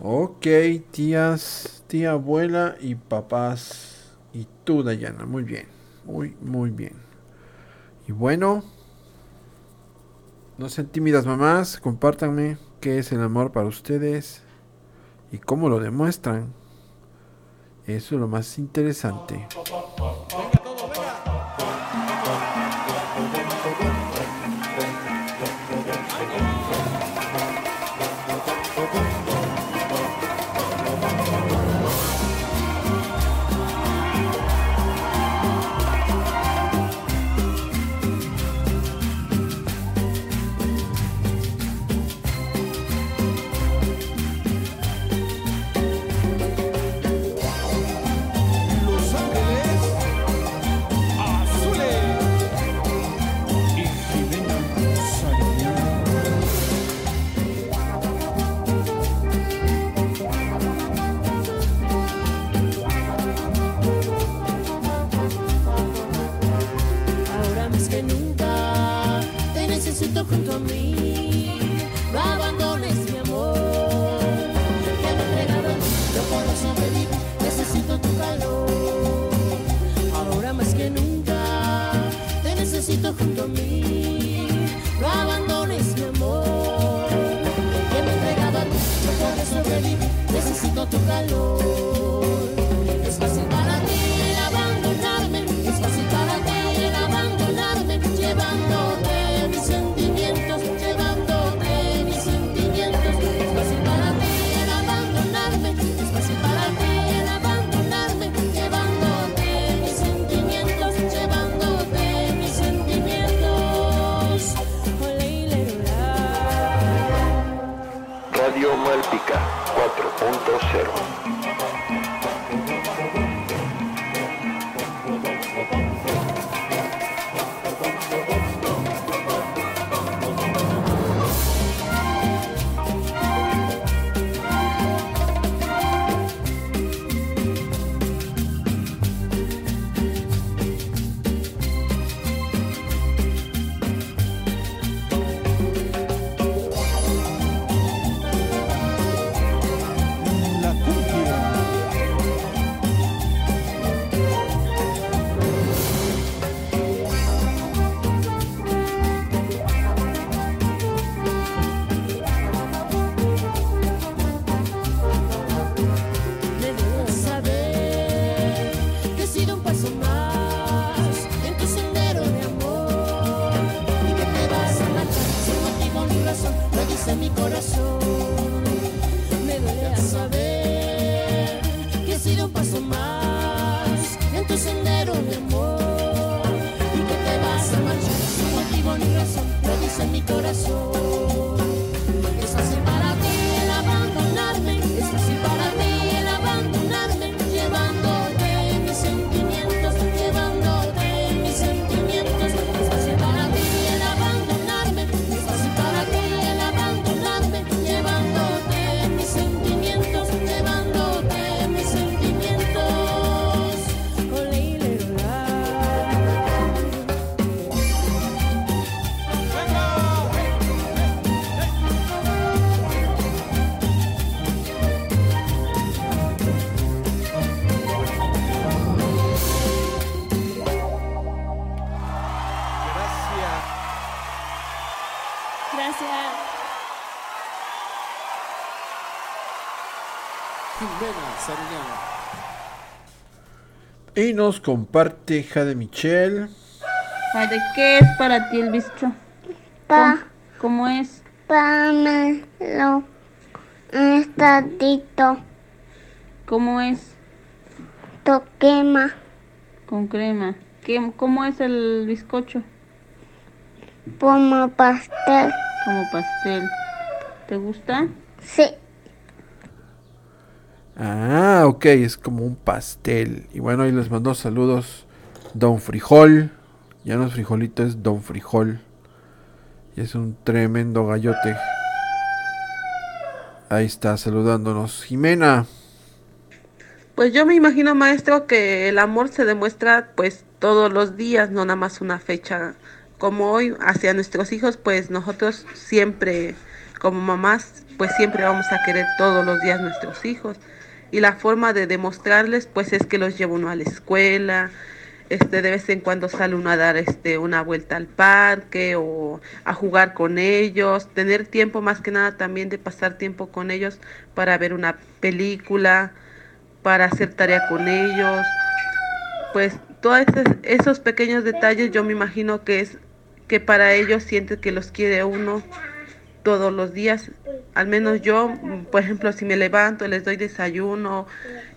Ok, tías, tía abuela y papás. Y tú, Dayana. Muy bien. Muy, muy bien. Y bueno. No sean tímidas mamás. Compártanme qué es el amor para ustedes. Y cómo lo demuestran. Eso es lo más interesante. Y nos comparte Jade Michelle. Ah, ¿De qué es para ti el bicho? Pa, ¿Cómo es? pámelo un estadito, ¿Cómo es? toquema, Con crema. ¿Qué, ¿Cómo es el bizcocho? como pastel. Como pastel. ¿Te gusta? Sí, Ah, ok, es como un pastel. Y bueno, ahí les mandó saludos Don Frijol. Ya no es frijolito, es Don Frijol. Y es un tremendo gallote. Ahí está saludándonos. Jimena. Pues yo me imagino, maestro, que el amor se demuestra pues todos los días, no nada más una fecha como hoy hacia nuestros hijos, pues nosotros siempre como mamás pues siempre vamos a querer todos los días nuestros hijos y la forma de demostrarles pues es que los lleva uno a la escuela, este de vez en cuando sale uno a dar este una vuelta al parque o a jugar con ellos, tener tiempo más que nada también de pasar tiempo con ellos para ver una película, para hacer tarea con ellos. Pues todos esos, pequeños detalles yo me imagino que es que para ellos siente que los quiere uno todos los días. Al menos yo, por ejemplo, si me levanto, les doy desayuno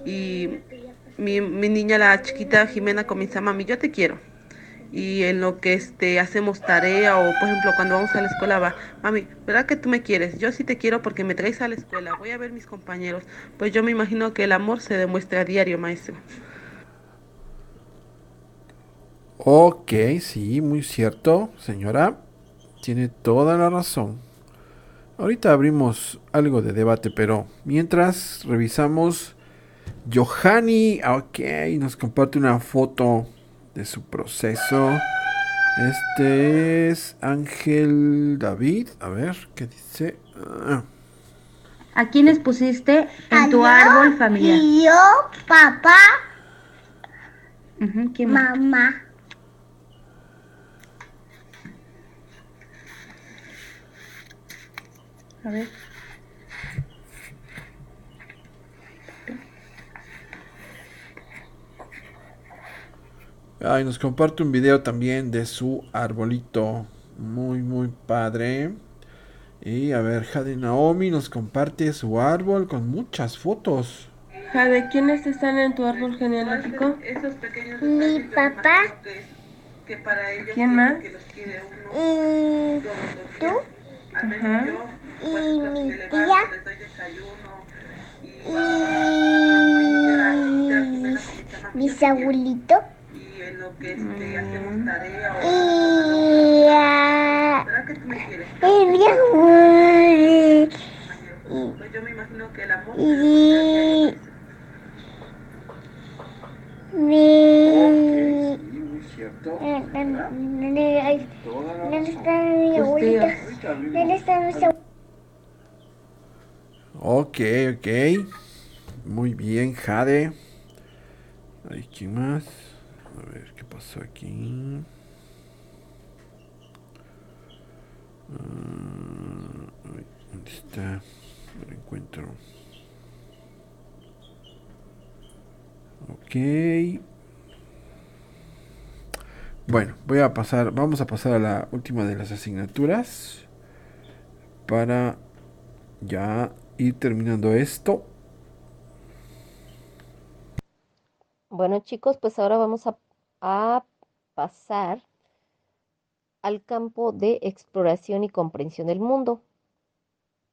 y mi, mi niña, la chiquita Jimena, comienza, mami, yo te quiero. Y en lo que este, hacemos tarea o, por ejemplo, cuando vamos a la escuela va, mami, ¿verdad que tú me quieres? Yo sí te quiero porque me traes a la escuela, voy a ver mis compañeros. Pues yo me imagino que el amor se demuestra a diario, maestro. Ok, sí, muy cierto, señora. Tiene toda la razón. Ahorita abrimos algo de debate, pero mientras revisamos, Johanny, ok, nos comparte una foto de su proceso. Este es Ángel David. A ver, ¿qué dice? Ah, ¿A quiénes pusiste en tu árbol familiar? Y yo, papá, Ujú, ¿quién más? mamá. A ver. Ay, nos comparte un video también de su arbolito. Muy, muy padre. Y a ver, Jade Naomi nos comparte su árbol con muchas fotos. Jade, ¿quiénes están en tu árbol genealógico? Esos pequeños Mi papá que para ellos ¿Quién más? y tú Ajá. Y mi tía y mis abuelitos y ah, y mi abuelo y. ¿Dónde está mi abuelita? ¿Dónde está mi abuelita? Ok, ok. Muy bien, Jade. Ay, ¿quién más? A ver, ¿qué pasó aquí? Ah, ¿Dónde está? Lo encuentro. Ok. Bueno, voy a pasar, vamos a pasar a la última de las asignaturas para ya ir terminando esto. Bueno chicos, pues ahora vamos a, a pasar al campo de exploración y comprensión del mundo.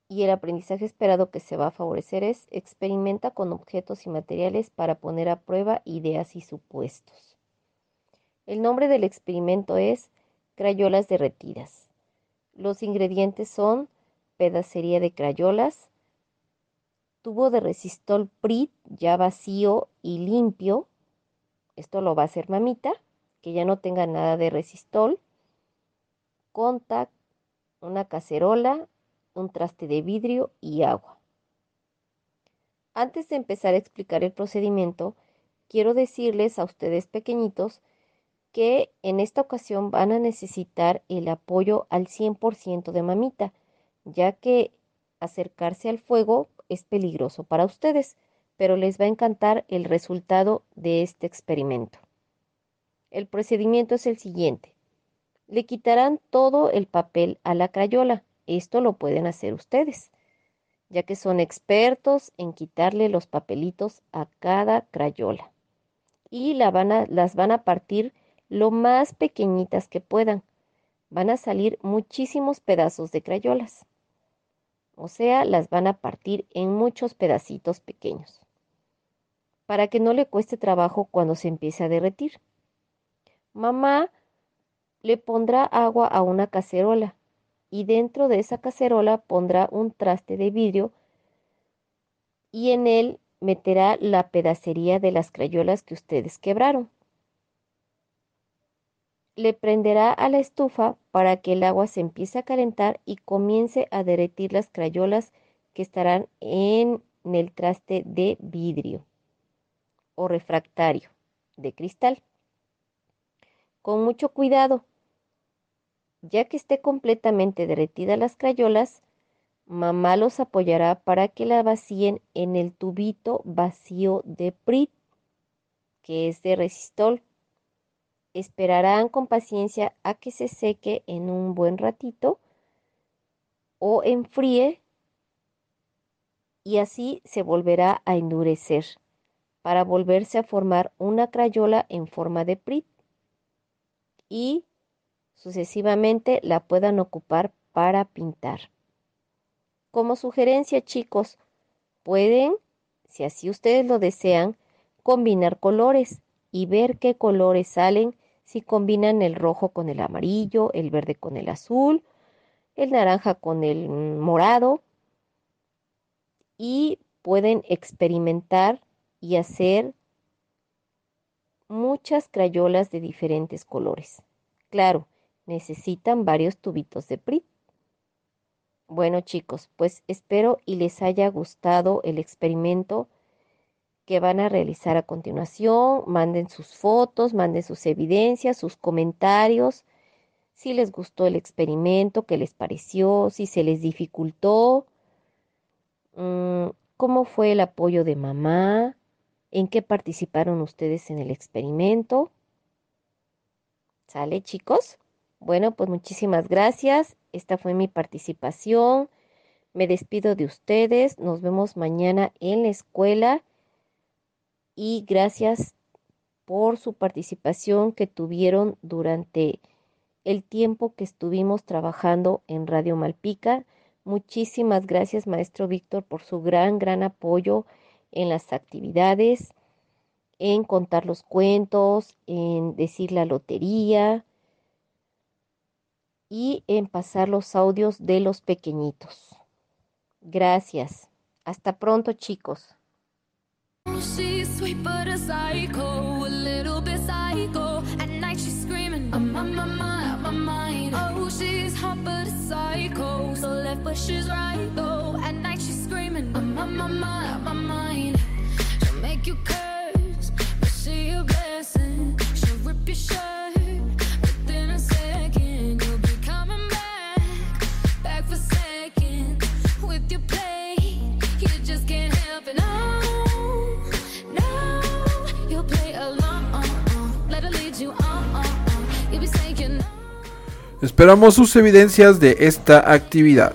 Y el aprendizaje esperado que se va a favorecer es experimenta con objetos y materiales para poner a prueba ideas y supuestos. El nombre del experimento es crayolas derretidas. Los ingredientes son pedacería de crayolas, tubo de resistol PRIT ya vacío y limpio. Esto lo va a hacer mamita, que ya no tenga nada de resistol. Contact, una cacerola, un traste de vidrio y agua. Antes de empezar a explicar el procedimiento, quiero decirles a ustedes pequeñitos que en esta ocasión van a necesitar el apoyo al 100% de mamita, ya que acercarse al fuego es peligroso para ustedes. pero les va a encantar el resultado de este experimento. El procedimiento es el siguiente. Le quitarán todo el papel a la crayola. Esto lo pueden hacer ustedes, ya que son expertos en quitarle los papelitos a cada crayola. Y las van a partir lo más pequeñitas que puedan. Van a salir muchísimos pedazos de crayolas. O sea, las van a partir en muchos pedacitos pequeños. Para que no le cueste trabajo cuando se empiece a derretir. Mamá le pondrá agua a una cacerola y dentro de esa cacerola pondrá un traste de vidrio y en él meterá la pedacería de las crayolas que ustedes quebraron. Le prenderá a la estufa para que el agua se empiece a calentar y comience a derretir las crayolas que estarán en el traste de vidrio o refractario de cristal. Con mucho cuidado, ya que esté completamente derretida las crayolas, mamá los apoyará para que la vacíen en el tubito vacío de PRIT, que es de resistol. Esperarán con paciencia a que se seque en un buen ratito o enfríe y así se volverá a endurecer para volverse a formar una crayola en forma de PRIT y sucesivamente la puedan ocupar para pintar. Como sugerencia, chicos, pueden, si así ustedes lo desean, combinar colores y ver qué colores salen si combinan el rojo con el amarillo, el verde con el azul, el naranja con el mm, morado y pueden experimentar y hacer muchas crayolas de diferentes colores. Claro, necesitan varios tubitos de PRIT. Bueno chicos, pues espero y les haya gustado el experimento que van a realizar a continuación. Manden sus fotos, manden sus evidencias, sus comentarios. Si les gustó el experimento, qué les pareció, si se les dificultó, mm, cómo fue el apoyo de mamá, en qué participaron ustedes en el experimento. ¿Sale chicos? Bueno, pues muchísimas gracias. Esta fue mi participación. Me despido de ustedes. Nos vemos mañana en la escuela. Y gracias por su participación que tuvieron durante el tiempo que estuvimos trabajando en Radio Malpica. Muchísimas gracias, maestro Víctor, por su gran, gran apoyo en las actividades, en contar los cuentos, en decir la lotería y en pasar los audios de los pequeñitos. Gracias. Hasta pronto, chicos. She's sweet but a psycho, a little bit psycho. At night she's screaming, I'm on my mind, my mind. Oh, she's hot but a psycho, so left but she's right Esperamos sus evidencias de esta actividad.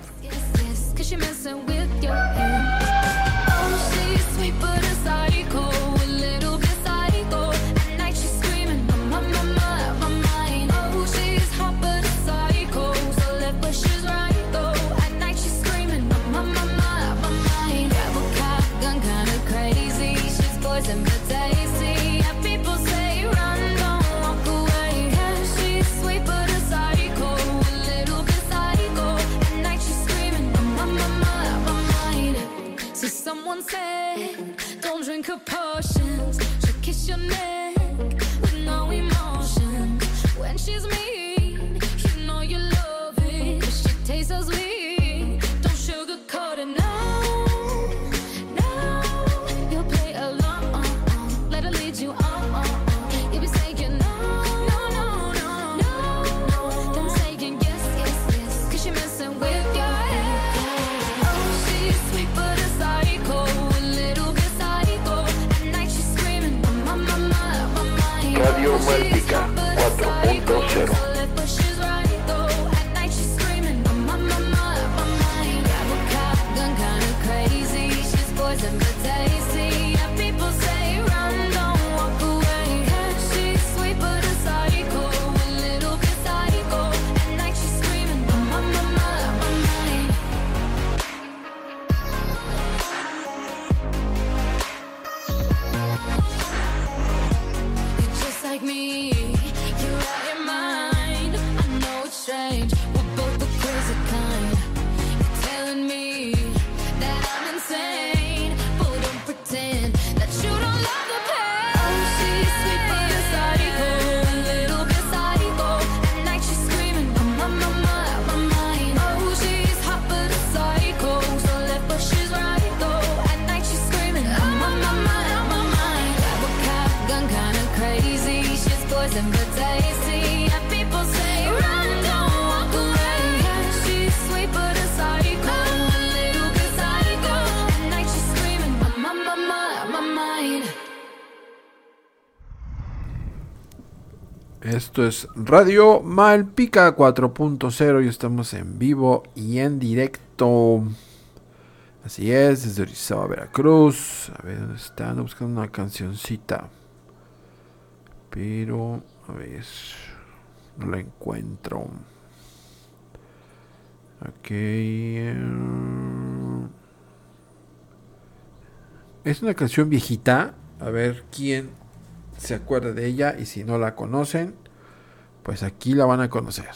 Esto es Radio Malpica 4.0 y estamos en vivo y en directo. Así es, desde Orizaba, Veracruz. A ver dónde están, buscando una cancioncita. Pero, a ver, no la encuentro. Ok. Eh. Es una canción viejita. A ver quién se acuerda de ella y si no la conocen, pues aquí la van a conocer.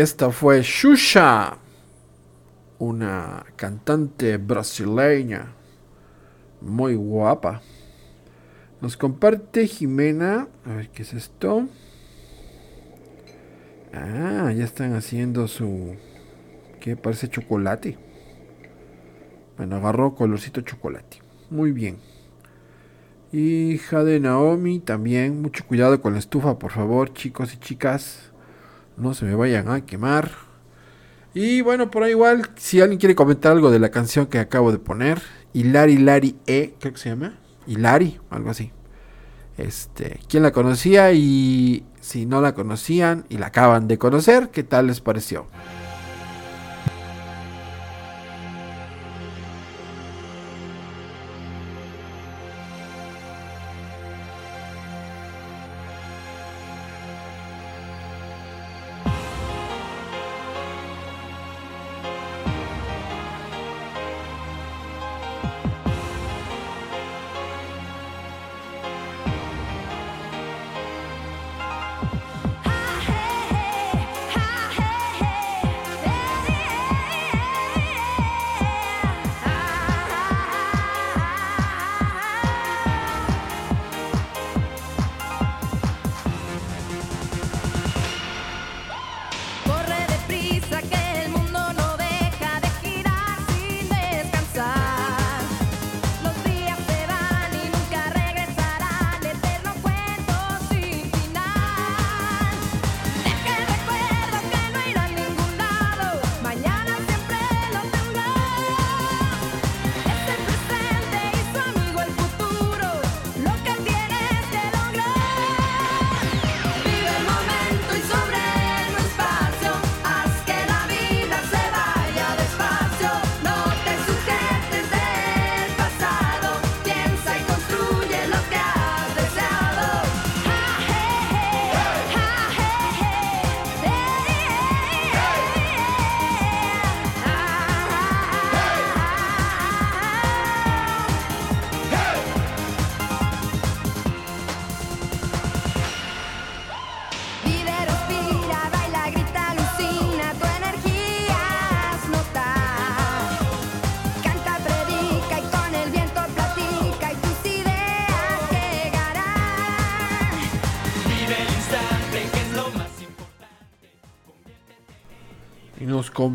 Esta fue Xuxa, una cantante brasileña muy guapa. Nos comparte Jimena. A ver qué es esto. Ah, ya están haciendo su. que parece chocolate. Bueno, agarró colorcito chocolate. Muy bien. Hija de Naomi también. Mucho cuidado con la estufa, por favor, chicos y chicas. No se me vayan a quemar. Y bueno, por ahí igual, si alguien quiere comentar algo de la canción que acabo de poner. Hilari Lari E, creo que se llama. Hilari, algo así. Este, ¿quién la conocía? Y si no la conocían y la acaban de conocer, ¿qué tal les pareció?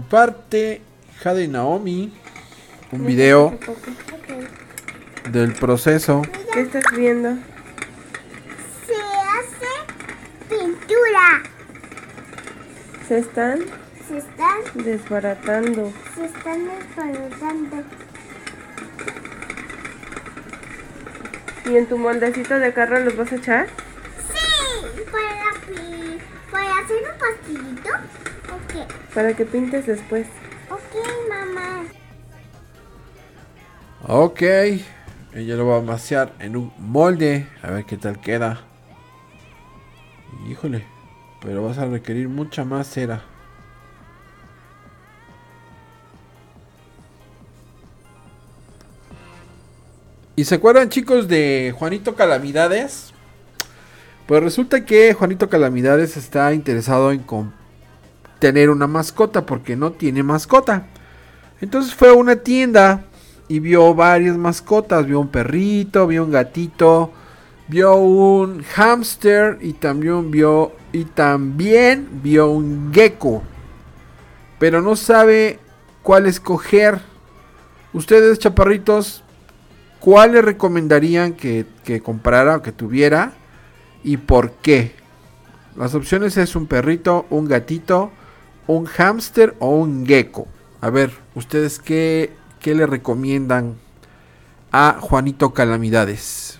Comparte Jade Naomi un video del proceso. ¿Qué estás viendo? Se hace pintura. Se están Se están, desbaratando. se están desbaratando. ¿Y en tu moldecito de carro los vas a echar? Sí, para, pi- para hacer un pastillito. Ok, Para que pintes después. ok, mamá. Ok. Ella lo va a amaciar en un molde. A ver qué tal queda. Híjole. Pero vas a requerir mucha más cera. ¿Y se acuerdan chicos de Juanito Calamidades? Pues resulta que Juanito Calamidades está interesado en com- tener una mascota porque no tiene mascota. Entonces fue a una tienda y vio varias mascotas. Vio un perrito, vio un gatito, vio un hámster y también vio y también vio un gecko. Pero no sabe cuál escoger. Ustedes, chaparritos, ¿cuál le recomendarían que, que comprara o que tuviera? ¿Y por qué? Las opciones es un perrito, un gatito, un hámster o un gecko. A ver, ¿ustedes qué, qué le recomiendan a Juanito Calamidades?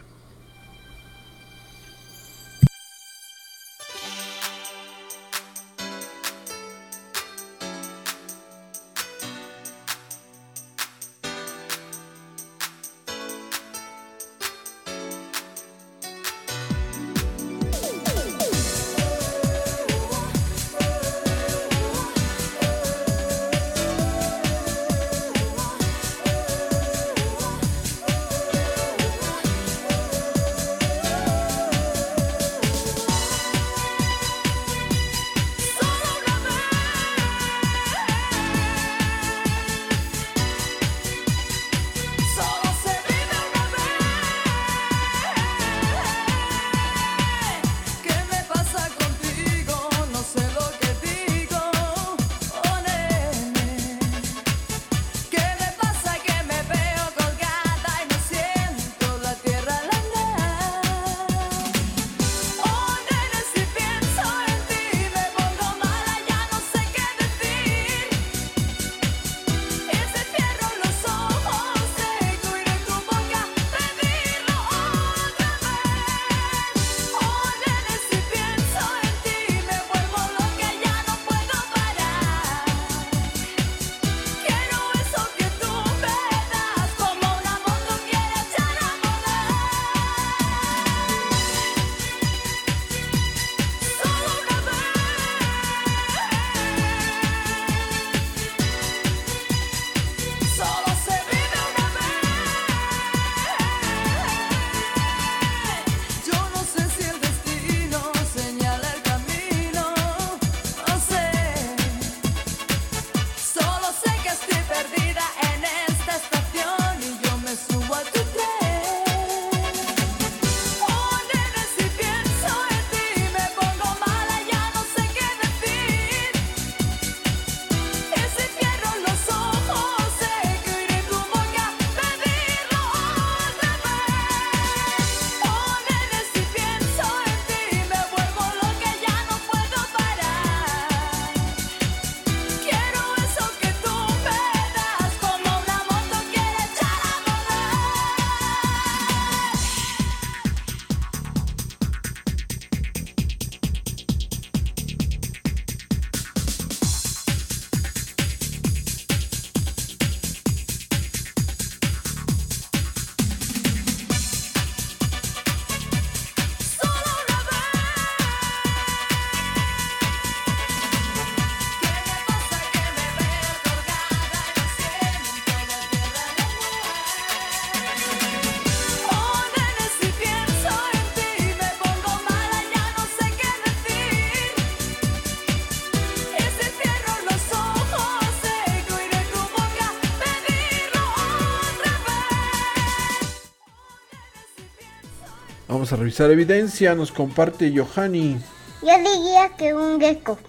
Vamos a revisar evidencia. Nos comparte Johanny. Yo diría que un gecko.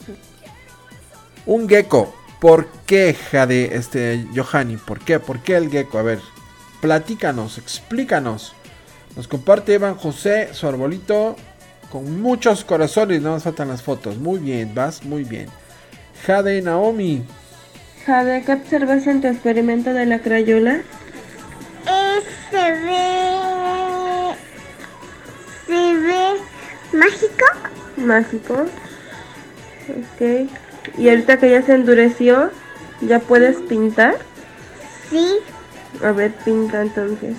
Un gecko. ¿Por qué, Jade, este, Johanny? ¿Por qué? ¿Por qué el gecko? A ver, platícanos, explícanos. Nos comparte Evan José su arbolito con muchos corazones. No nos faltan las fotos. Muy bien, vas muy bien. Jade Naomi. Jade, ¿qué observas en tu experimento de la crayola? Eh, se ve. Se ve mágico. Mágico. Ok. Y ahorita que ya se endureció, ¿ya puedes pintar? Sí. A ver, pinta entonces.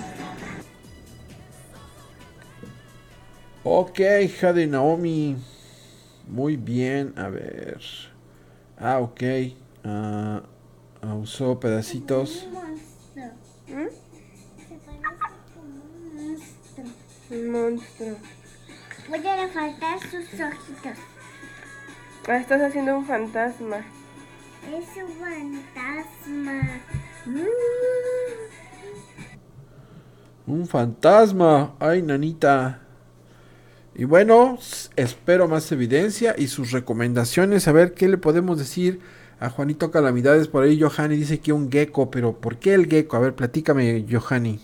Ok, Jade Naomi. Muy bien, a ver. Ah, ok. Ah, usó pedacitos. Un monstruo. Voy a resaltar sus ojitos. Ah, estás haciendo un fantasma. Es un fantasma. Un fantasma. Ay, nanita. Y bueno, espero más evidencia y sus recomendaciones. A ver qué le podemos decir a Juanito Calamidades. Por ahí Johanny dice que un gecko, pero ¿por qué el gecko? A ver, platícame, Johanny.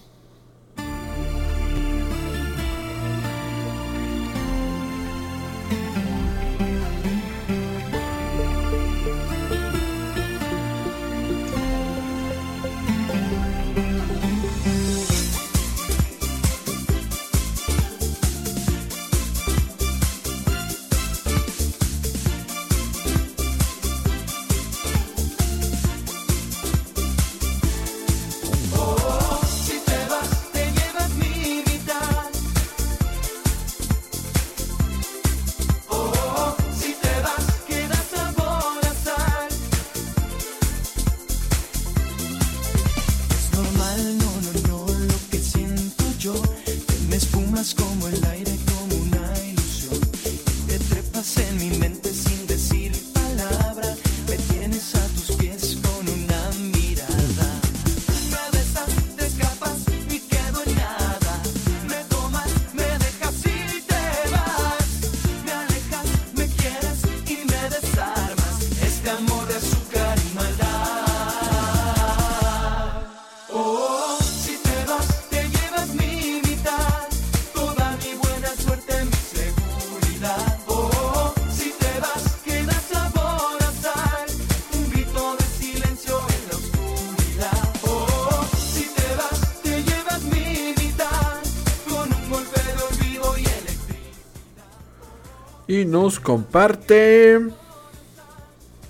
Nos comparte.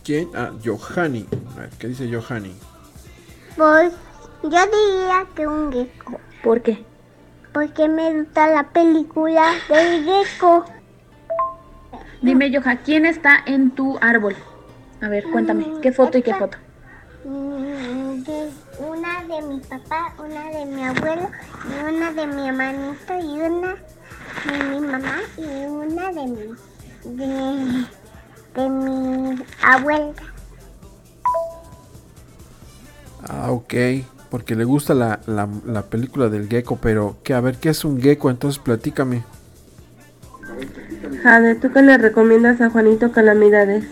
¿Quién? Ah, Johanny. A ver, ¿qué dice Johanny? Pues yo diría que un gecko. ¿Por qué? Porque me gusta la película del gecko. Dime, Joja, ¿quién está en tu árbol? A ver, cuéntame, ¿qué foto y qué foto? Mm, una de mi papá, una de mi abuelo, y una de mi hermanito, y una de mi mamá, y una de mi, de, de mi abuela. Ah, ok. Porque le gusta la, la- la película del gecko, pero que a ver, ¿qué es un gecko? Entonces platícame. Jade, ¿tú qué le recomiendas a Juanito Calamidades?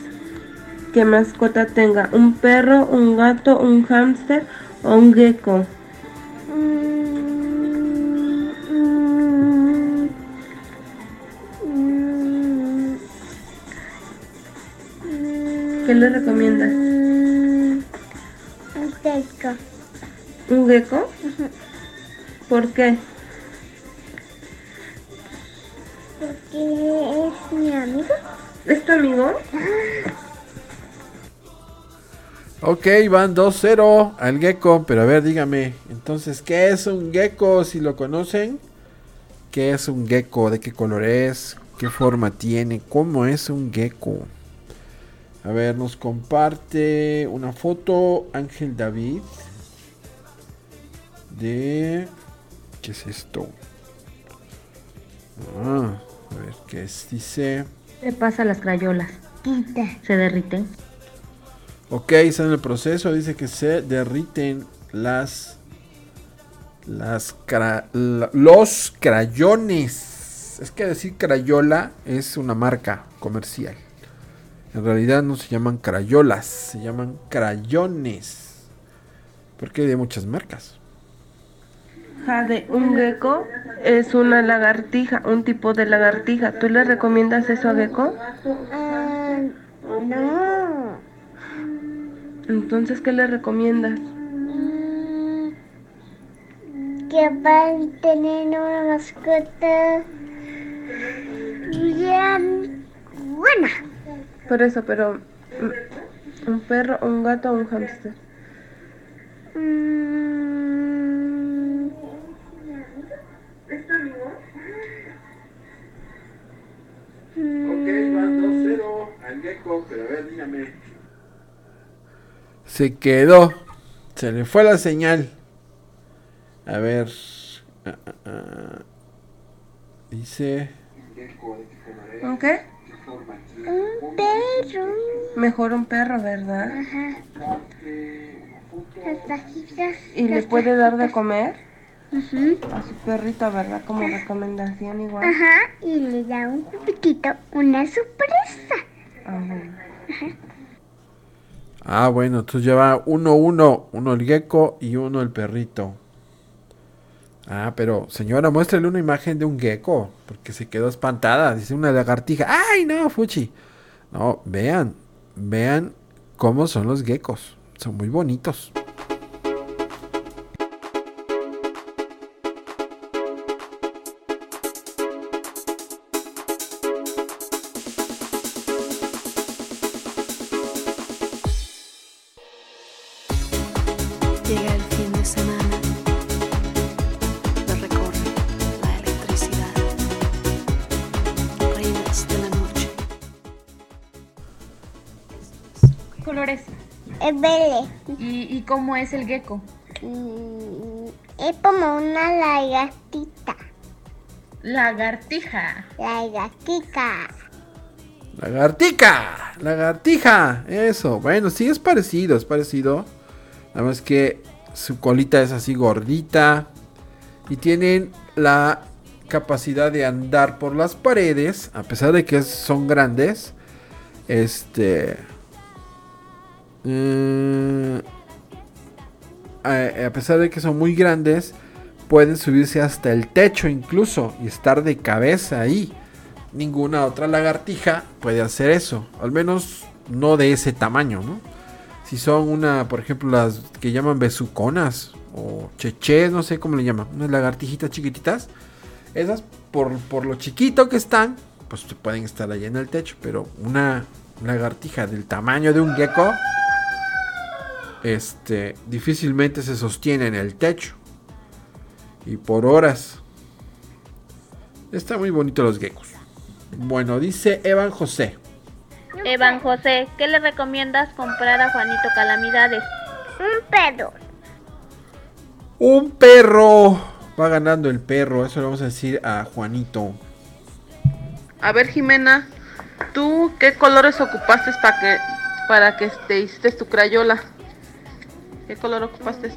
¿Qué mascota tenga? ¿Un perro, un gato, un hámster o un gecko? ¿Qué le recomiendas? mm, un gecko. ¿Un gecko? ¿Por qué? Porque es mi amigo. ¿Es tu amigo? Ok, van 2-0 al gecko. Pero a ver, dígame. Entonces, ¿qué es un gecko? Si lo conocen. ¿Qué es un gecko? ¿De qué color es? ¿Qué forma tiene? ¿Cómo es un gecko? A ver, nos comparte una foto Ángel David. De... ¿Qué es esto? Ah, a ver, ¿qué es? Dice... ¿Qué pasa a las crayolas? Se derriten. Ok, está en el proceso. Dice que se derriten las. Las cra- la- los crayones. Es que decir crayola es una marca comercial. En realidad no se llaman crayolas, se llaman crayones. Porque hay de muchas marcas. Jade, un gecko es una lagartija, un tipo de lagartija. ¿Tú le recomiendas eso a gecko? Ah, no. Entonces, ¿qué le recomiendas? Mm, Que van a tener una mascota bien buena. Por eso, pero un perro, un gato o un hámster. Mm, al gecko, pero a ver, dígame. Se quedó. Se le fue la señal. A ver. ah, ah, ah. Dice. ¿Un qué? Un perro. Mejor un perro, ¿verdad? Ajá. Las pajitas. ¿Y le puede dar de comer? A su perrito, ¿verdad? Como recomendación igual. Ajá. Y le da un juguetito, una sorpresa. Ah, bueno. Ah, bueno, entonces lleva uno, uno. Uno el gecko y uno el perrito. Ah, pero señora, muéstrele una imagen de un gecko. Porque se quedó espantada. Dice una lagartija. ¡Ay, no, Fuchi! No, vean. Vean cómo son los geckos. Son muy bonitos. Cómo es el gecko? Mm, Es como una lagartita. Lagartija. Lagartija. Lagartica, lagartija, eso. Bueno, sí es parecido, es parecido. Nada más que su colita es así gordita. Y tienen la capacidad de andar por las paredes. A pesar de que son grandes. Este. mm, a, a pesar de que son muy grandes. Pueden subirse hasta el techo incluso. Y estar de cabeza ahí ninguna otra lagartija puede hacer eso. Al menos no de ese tamaño, ¿no? Si son una, por ejemplo, las que llaman besuconas o cheches, no sé cómo le llaman, unas lagartijitas chiquititas. Esas, por, por lo chiquito que están, pues pueden estar allá en el techo. Pero una lagartija del tamaño de un gecko, este, difícilmente se sostiene en el techo. Y por horas. Está muy bonito los geckos. Bueno, dice Evan José. Evan José, ¿qué le recomiendas comprar a Juanito Calamidades? Un perro. Un perro. Va ganando el perro. Eso le vamos a decir a Juanito. A ver, Jimena, ¿tú qué colores ocupaste para que para que te hiciste tu crayola? ¿Qué color ocupaste?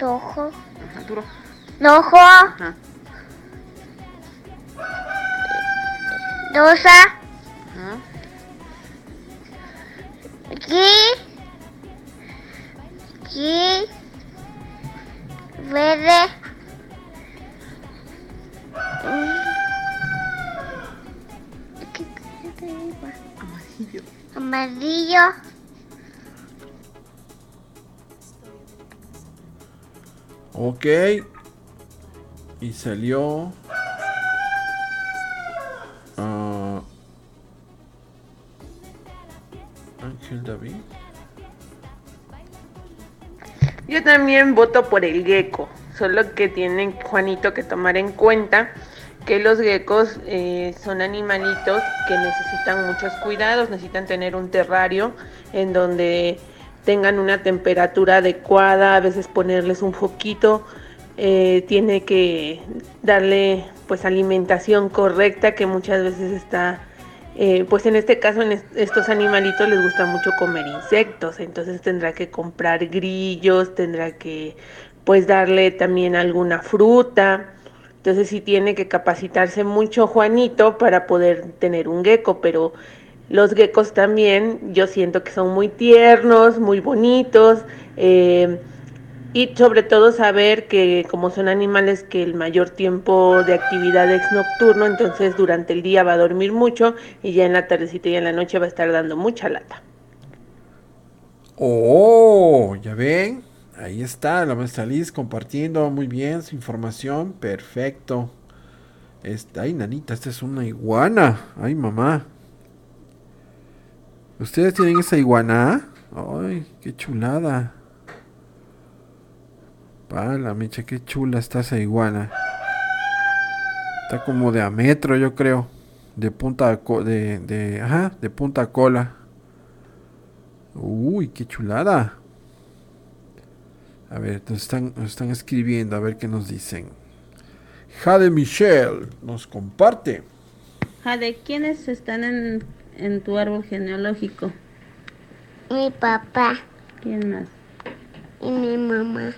Rojo. Ajá, duro. Rojo. Ajá. Rosa. Ajá. Aquí. Aquí. Verde. Amarillo. Amarillo. Ok. Y salió. ah, Ángel David. Yo también voto por el gecko, solo que tienen Juanito que tomar en cuenta que los geckos eh, son animalitos que necesitan muchos cuidados, necesitan tener un terrario en donde tengan una temperatura adecuada, a veces ponerles un foquito, eh, tiene que darle pues alimentación correcta que muchas veces está eh, pues en este caso en est- estos animalitos les gusta mucho comer insectos, entonces tendrá que comprar grillos, tendrá que pues darle también alguna fruta. Entonces sí tiene que capacitarse mucho Juanito para poder tener un gecko, pero los geckos también yo siento que son muy tiernos, muy bonitos. eh, y sobre todo saber que como son animales que el mayor tiempo de actividad es nocturno, entonces durante el día va a dormir mucho y ya en la tardecita y en la noche va a estar dando mucha lata. Oh, ya ven. Ahí está la maestra Liz compartiendo muy bien su información. Perfecto. Esta, ay, nanita, esta es una iguana. Ay, mamá. ¿Ustedes tienen esa iguana? Ay, qué chulada. Pala, mecha, qué chula está esa iguana. Está como de a metro, yo creo. De punta a de, de, punta cola. Uy, qué chulada. A ver, nos están, nos están escribiendo, a ver qué nos dicen. Jade Michelle nos comparte. Jade, ¿quiénes están en, en tu árbol genealógico? Mi papá ¿Quién más? y mi mamá.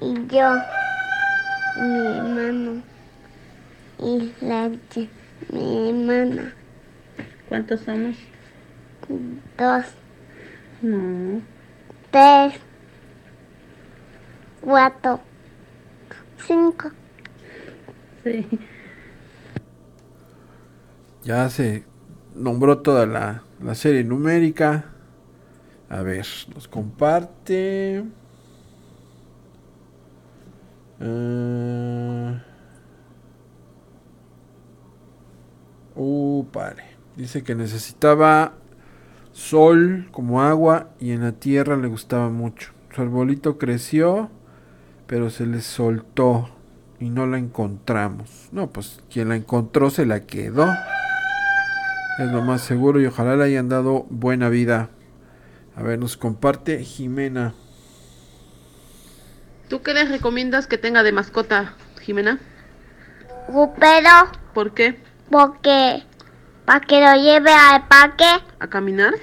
Y yo. Y mi hermano. Y la mi hermana. ¿Cuántos somos? Dos, No. tres, cuatro, cinco. Sí. Ya se nombró toda la, la serie numérica. A ver, nos comparte. Ah. Uh, padre. Dice que necesitaba sol como agua y en la tierra le gustaba mucho. Su arbolito creció, pero se le soltó y no la encontramos. No, pues quien la encontró se la quedó. Es lo más seguro y ojalá le hayan dado buena vida. A ver, nos comparte Jimena. ¿Tú qué les recomiendas que tenga de mascota, Jimena? Pero, ¿Por qué? porque. Para que lo lleve al parque. ¿A caminar?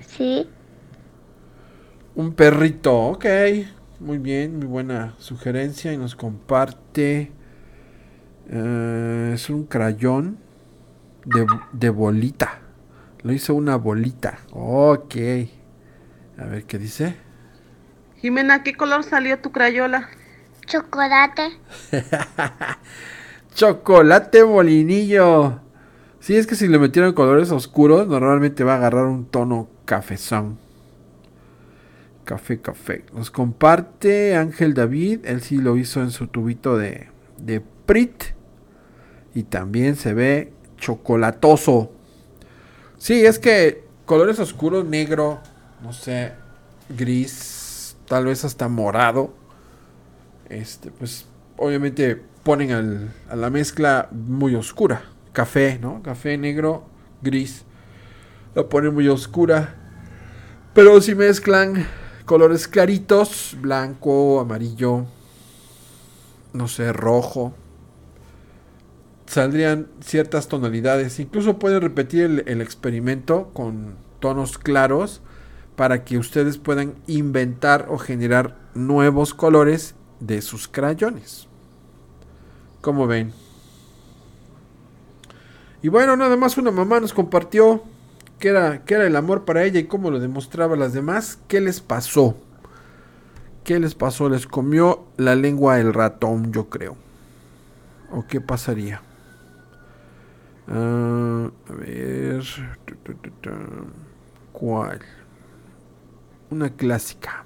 Sí. Un perrito, ok. Muy bien, muy buena sugerencia. Y nos comparte. eh, es un crayón de, de bolita. Lo hizo una bolita. Ok. A ver qué dice. Jimena, ¿qué color salió tu crayola? Chocolate. Chocolate molinillo. Sí, es que si le metieron colores oscuros, normalmente va a agarrar un tono cafezón. Café, café. Nos comparte Ángel David. Él sí lo hizo en su tubito de, de Prit. Y también se ve chocolatoso. Sí, es que colores oscuros, negro, no sé, gris, tal vez hasta morado. Este, pues obviamente ponen al- a la mezcla muy oscura. Café, ¿no? Café negro, gris. La ponen muy oscura. Pero si mezclan colores claritos, blanco, amarillo, no sé, rojo, saldrían ciertas tonalidades. Incluso pueden repetir el, experimento con tonos claros para que ustedes puedan inventar o generar nuevos colores de sus crayones. Como ven. Y bueno, nada más una mamá nos compartió qué era, era el amor para ella y cómo lo demostraba a las demás. ¿Qué les pasó? ¿Qué les pasó? Les comió la lengua el ratón, yo creo. ¿O qué pasaría? Ah, a ver. ¿Cuál? Una clásica.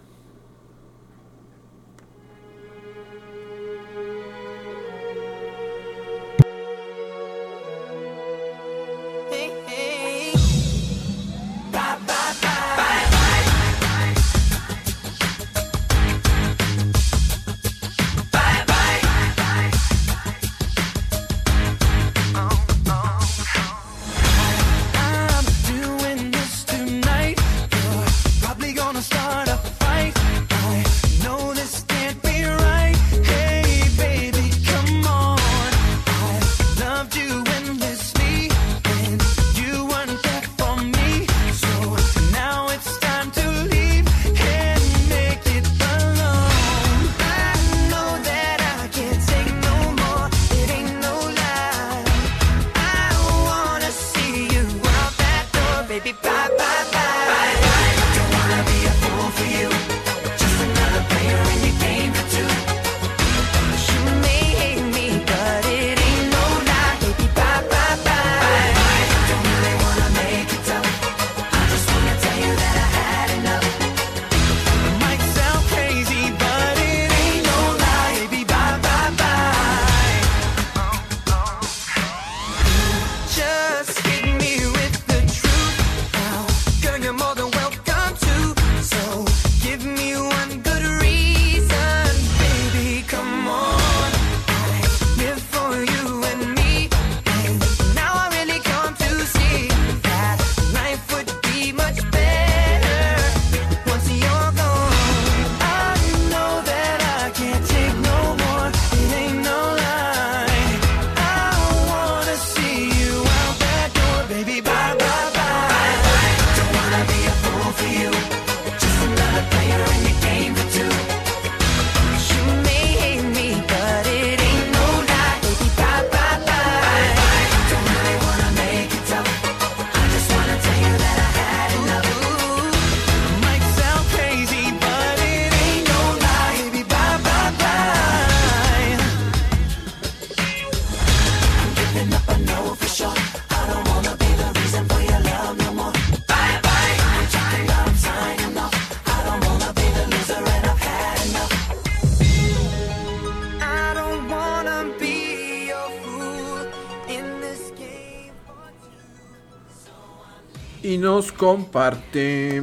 Comparte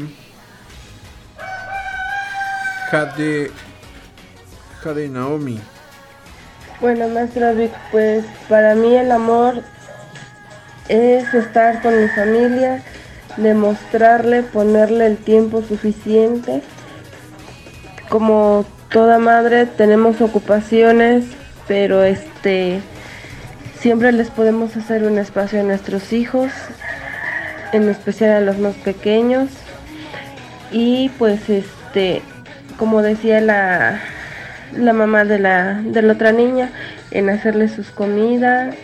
Jade, Jade Naomi. Bueno, maestra Vic, pues para mí el amor es estar con mi familia, demostrarle, ponerle el tiempo suficiente. Como toda madre tenemos ocupaciones, pero este siempre les podemos hacer un espacio a nuestros hijos, en especial a los más pequeños. Y pues este, como decía la, la mamá de la, de la otra niña, en hacerle sus comidas,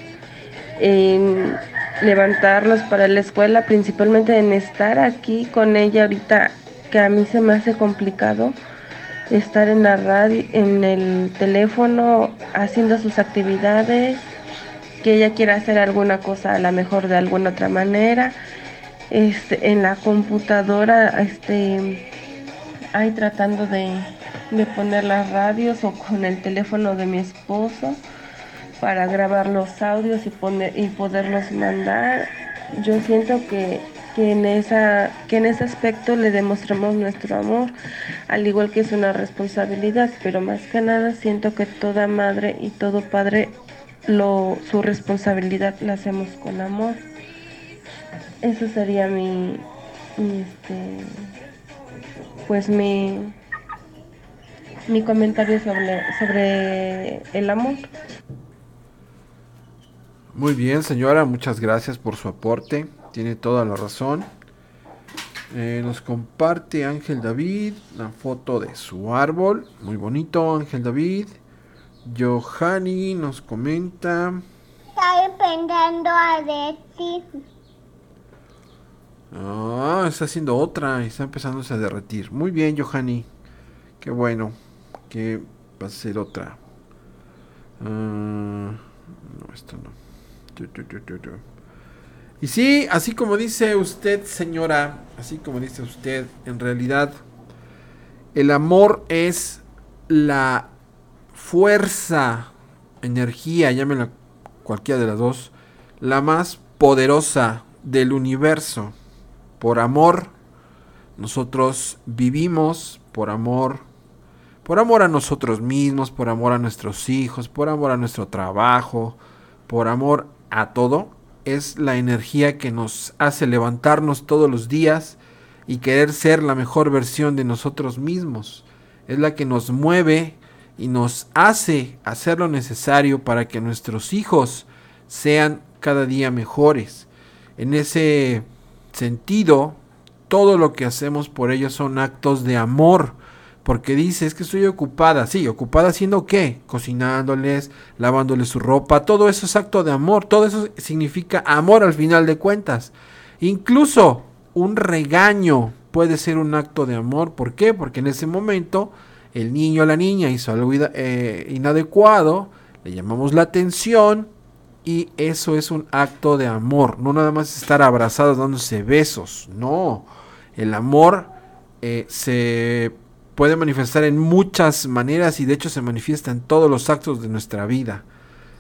en levantarlos para la escuela, principalmente en estar aquí con ella ahorita, que a mí se me hace complicado estar en la radio, en el teléfono, haciendo sus actividades, que ella quiera hacer alguna cosa a lo mejor de alguna otra manera, este, en la computadora, este, ahí tratando de, de poner las radios o con el teléfono de mi esposo para grabar los audios y, poner, y poderlos mandar. Yo siento que, que, en esa, que en ese aspecto le demostramos nuestro amor, al igual que es una responsabilidad, pero más que nada siento que toda madre y todo padre lo, su responsabilidad la hacemos con amor. Eso sería mi, mi este, pues mi, mi comentario sobre, sobre el amor. Muy bien, señora, muchas gracias por su aporte. Tiene toda la razón. Eh, nos comparte Ángel David la foto de su árbol. Muy bonito, Ángel David. Johanny nos comenta. Estoy pensando a decir. Ah, está haciendo otra y está empezándose a derretir. Muy bien, Johanny. Qué bueno que va a ser otra. Ah, no, esto no. Y sí, así como dice usted, señora, así como dice usted, en realidad el amor es la fuerza, energía, llámela cualquiera de las dos, la más poderosa del universo. Por amor, nosotros vivimos, por amor, por amor a nosotros mismos, por amor a nuestros hijos, por amor a nuestro trabajo, por amor a todo, es la energía que nos hace levantarnos todos los días y querer ser la mejor versión de nosotros mismos. Es la que nos mueve y nos hace hacer lo necesario para que nuestros hijos sean cada día mejores. En ese sentido, todo lo que hacemos por ellos son actos de amor. Porque dice, es que estoy ocupada. Sí, ocupada haciendo qué? Cocinándoles, lavándoles su ropa. Todo eso es acto de amor. Todo eso significa amor al final de cuentas. Incluso un regaño puede ser un acto de amor. ¿Por qué? Porque en ese momento el niño o la niña hizo algo eh, inadecuado. Le llamamos la atención. Y eso es un acto de amor. No nada más estar abrazados dándose besos. No. El amor eh, se puede manifestar en muchas maneras y de hecho se manifiesta en todos los actos de nuestra vida.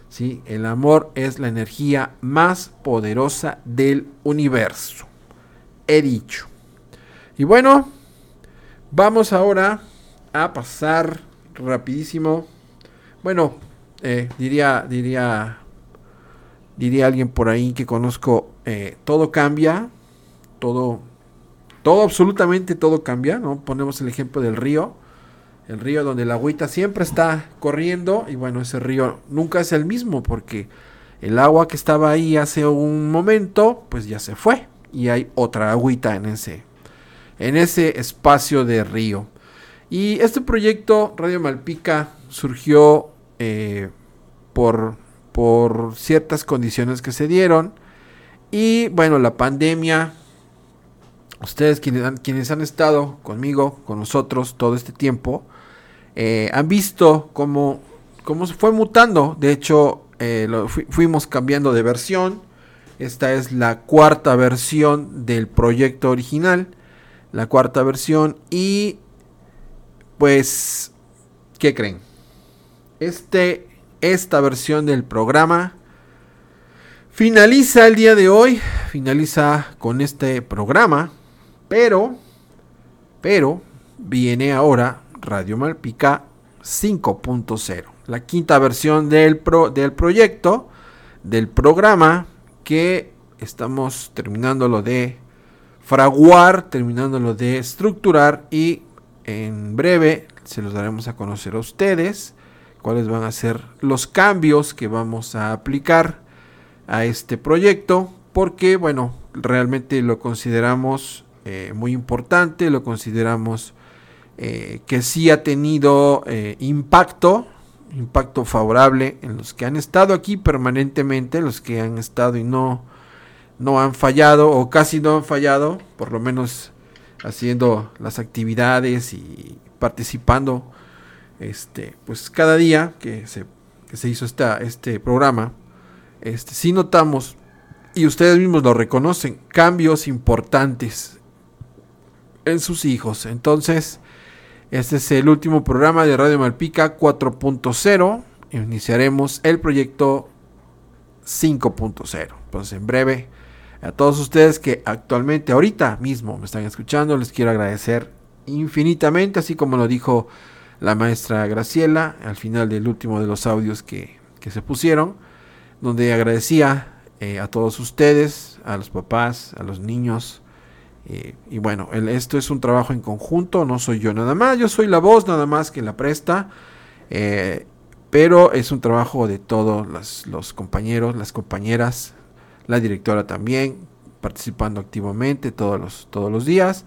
¿sí? El amor es la energía más poderosa del universo. He dicho. Y bueno, vamos ahora a pasar rapidísimo. Bueno, eh, diría, diría, diría alguien por ahí que conozco, eh, todo cambia, todo todo, absolutamente todo cambia, ¿no? Ponemos el ejemplo del río. El río donde la agüita siempre está corriendo y bueno, ese río nunca es el mismo porque el agua que estaba ahí hace un momento, pues ya se fue y hay otra agüita en ese en ese espacio de río. Y este proyecto Radio Malpica surgió eh, por, por ciertas condiciones que se dieron. Y bueno, la pandemia ustedes quienes han, quienes han estado conmigo, con nosotros todo este tiempo, eh, han visto cómo, cómo se fue mutando. De hecho, eh, lo fu fuimos cambiando de versión. Esta es la cuarta versión del proyecto original. La cuarta versión. Y pues, ¿qué creen? Este, esta versión del programa. Finaliza el día de hoy, finaliza con este programa, pero, pero, viene ahora Radio Malpica 5.0, la quinta versión del, pro, del proyecto, del programa que estamos terminándolo de fraguar, terminándolo de estructurar y en breve se los daremos a conocer a ustedes cuáles van a ser los cambios que vamos a aplicar a este proyecto porque bueno realmente lo consideramos eh, muy importante lo consideramos eh, que sí ha tenido eh, impacto impacto favorable en los que han estado aquí permanentemente los que han estado y no no han fallado o casi no han fallado por lo menos haciendo las actividades y participando este pues cada día que se, que se hizo esta, este programa este sí notamos y ustedes mismos lo reconocen cambios importantes en sus hijos. Entonces este es el último programa de Radio Malpica 4.0 iniciaremos el proyecto 5.0 pues en breve a todos ustedes que actualmente ahorita mismo me están escuchando les quiero agradecer infinitamente así como lo dijo la maestra Graciela al final del último de los audios que, que se pusieron donde agradecía eh, a todos ustedes a los papás a los niños eh, y bueno esto es un trabajo en conjunto no soy yo nada más yo soy la voz nada más que la presta eh, pero es un trabajo de todos los compañeros las compañeras la directora también participando activamente todos los, todos los días.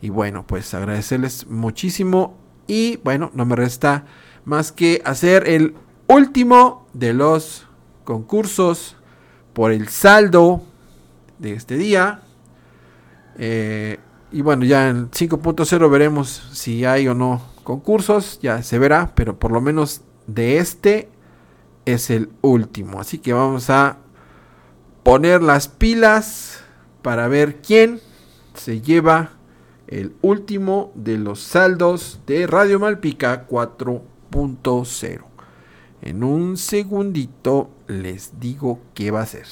Y bueno, pues agradecerles muchísimo. Y bueno, no me resta más que hacer el último de los concursos por el saldo de este día. Eh, y bueno, ya en 5.0 veremos si hay o no concursos. Ya se verá, pero por lo menos de este es el último. Así que vamos a poner las pilas para ver quién se lleva el último de los saldos de Radio Malpica 4.0. En un segundito les digo qué va a ser.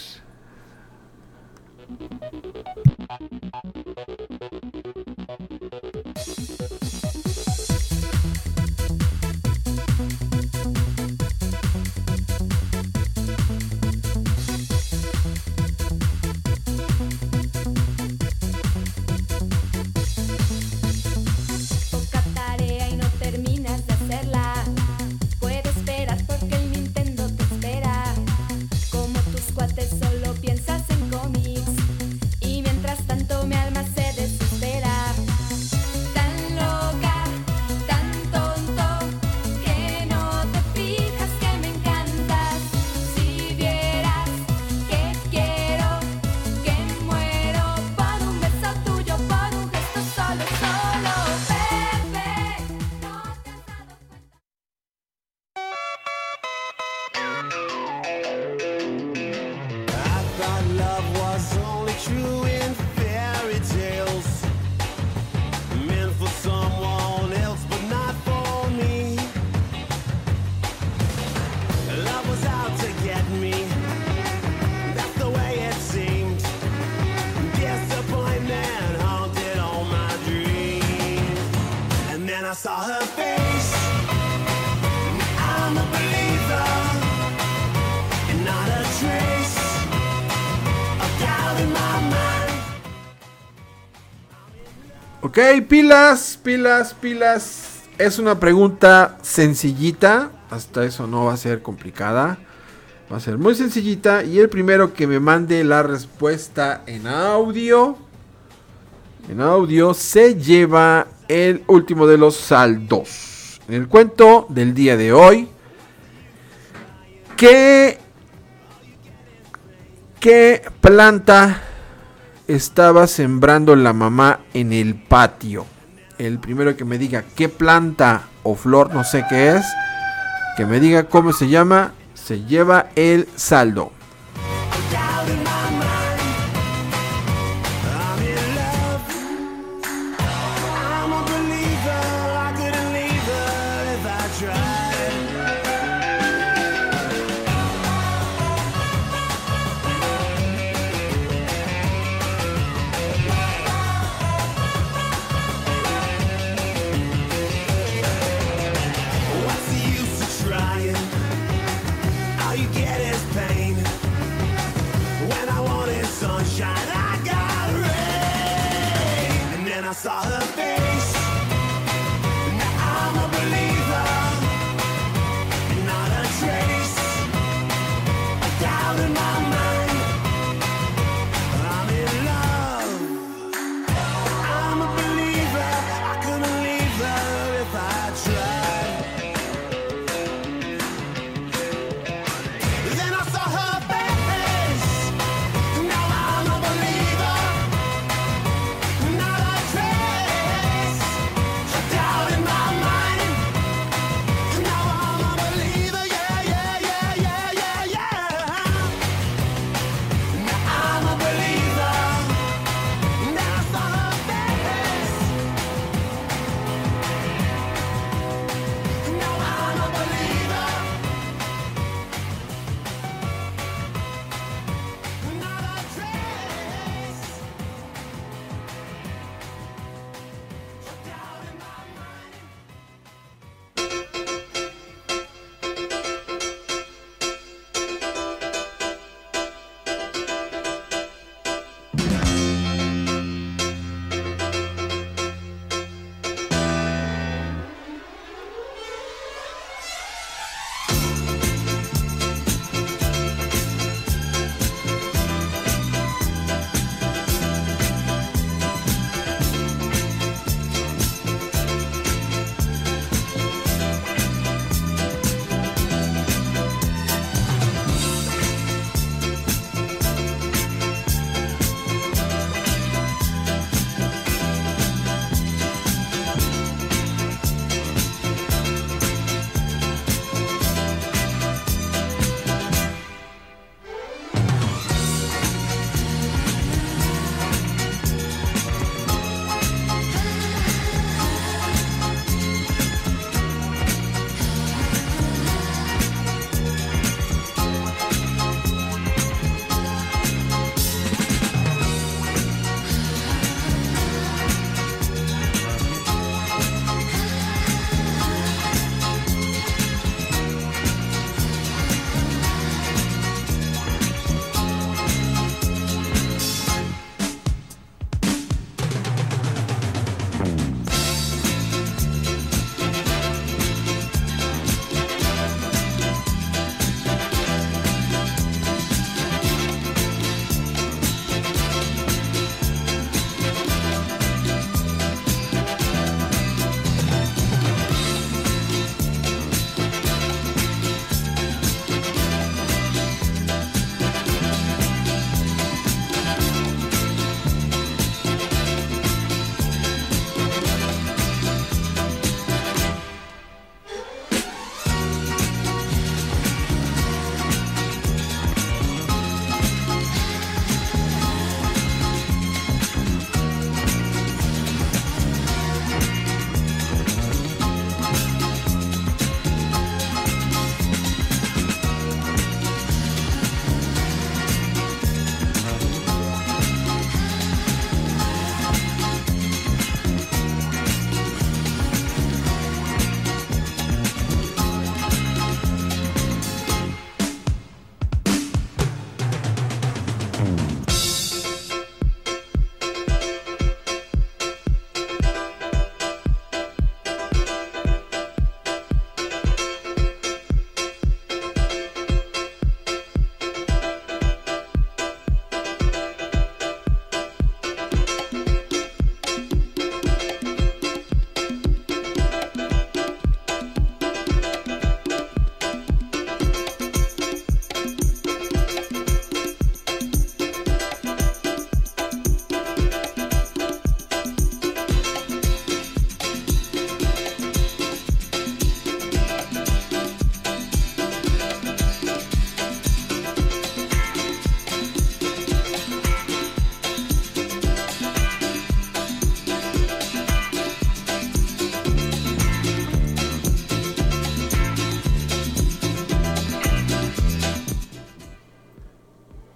Ok, pilas, pilas, pilas. Es una pregunta sencillita. Hasta eso no va a ser complicada. Va a ser muy sencillita. Y el primero que me mande la respuesta en audio. En audio se lleva el último de los saldos. En el cuento del día de hoy. ¿Qué, qué planta estaba sembrando la mamá en el patio? El primero que me diga qué planta o flor, no sé qué es, que me diga cómo se llama, se lleva el saldo.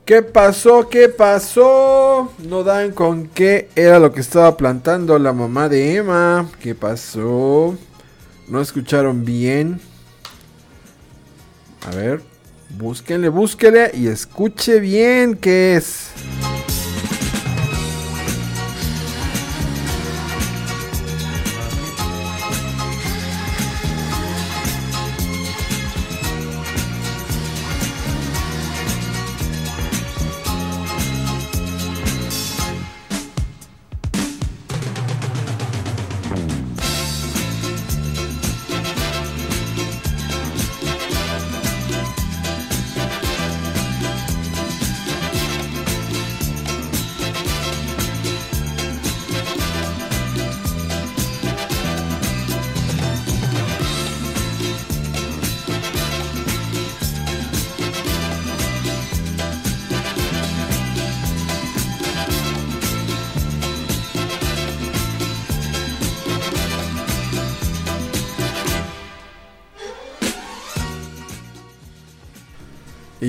¿Qué pasó? ¿Qué pasó? No dan con qué era lo que estaba plantando la mamá de Emma. ¿Qué pasó? ¿No escucharon bien? A ver, búsquenle, búsquenle y escuche bien qué es.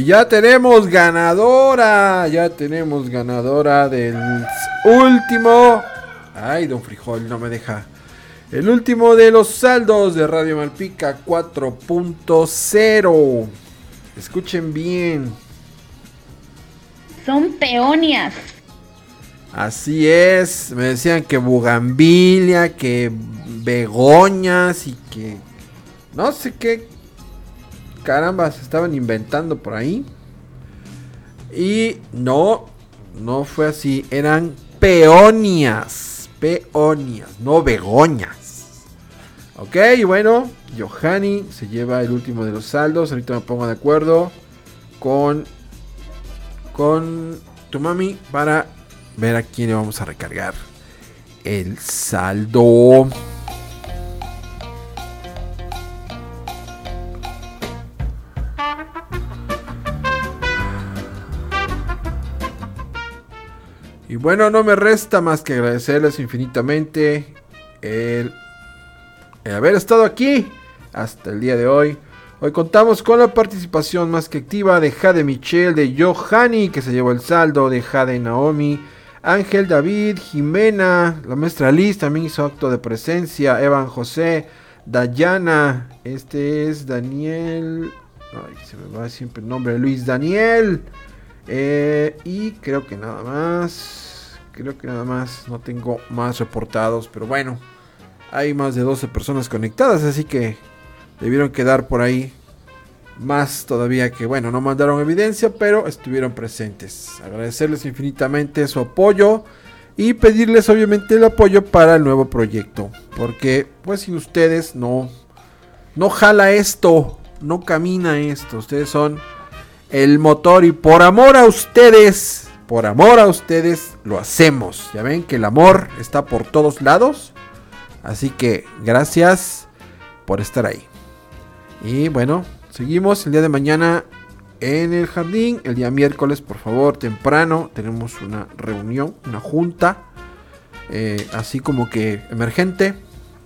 Ya tenemos ganadora. Ya tenemos ganadora del último. Ay, don Frijol, no me deja. El último de los saldos de Radio Malpica 4.0. Escuchen bien. Son peonias. Así es. Me decían que bugambilia, que begoñas y que no sé qué caramba se estaban inventando por ahí. Y no, no fue así. Eran peonias. Peonias, no begoñas. Ok, bueno, Johanny se lleva el último de los saldos. Ahorita me pongo de acuerdo con, con tu mami para ver a quién le vamos a recargar el saldo. Y bueno, no me resta más que agradecerles infinitamente el, haber estado aquí hasta el día de hoy. Hoy contamos con la participación más que activa de Jade Michelle, de Johanny, que se llevó el saldo, de Jade Naomi, Ángel David, Jimena, la maestra Liz también hizo acto de presencia, Evan José, Dayana, este es Daniel, ay, se me va siempre el nombre, Luis Daniel. Eh, y creo que nada más. Creo que nada más. No tengo más reportados. Pero bueno. Hay más de 12 personas conectadas. Así que debieron quedar por ahí. Más todavía que bueno. No mandaron evidencia. Pero estuvieron presentes. Agradecerles infinitamente su apoyo. Y pedirles obviamente el apoyo para el nuevo proyecto. Porque pues sin ustedes no. No jala esto. No camina esto. Ustedes son el motor y por amor a ustedes, por amor a ustedes lo hacemos. Ya ven que el amor está por todos lados. Así que gracias por estar ahí. Y bueno, seguimos el día de mañana en el jardín. El día miércoles, por favor, temprano, tenemos una reunión, una junta. Eh, así como que emergente.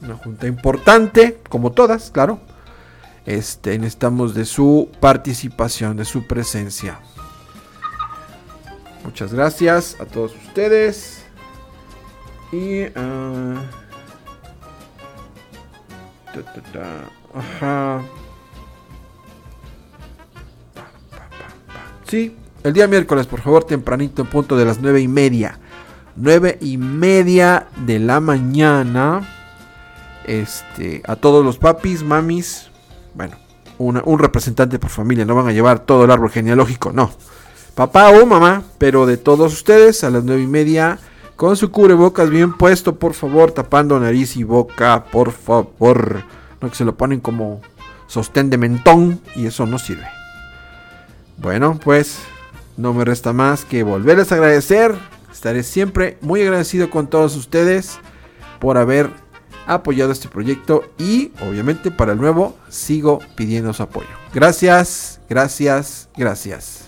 Una junta importante, como todas, claro. Este, necesitamos de su participación, de su presencia. Muchas gracias a todos ustedes. Y... Uh, ta, ta, ta, ajá. Sí, el día miércoles, por favor, tempranito, en punto de las nueve y media. Nueve y media de la mañana. Este, a todos los papis, mamis, bueno, un representante por familia, no van a llevar todo el árbol genealógico, no. Papá o mamá, pero de todos ustedes a las nueve y media, con su cubrebocas bien puesto, por favor, tapando nariz y boca, por favor. No que se lo ponen como sostén de mentón y eso no sirve. Bueno, pues no me resta más que volverles a agradecer. Estaré siempre muy agradecido con todos ustedes por haber apoyado este proyecto y obviamente para el nuevo sigo pidiendo su apoyo. Gracias, gracias, gracias.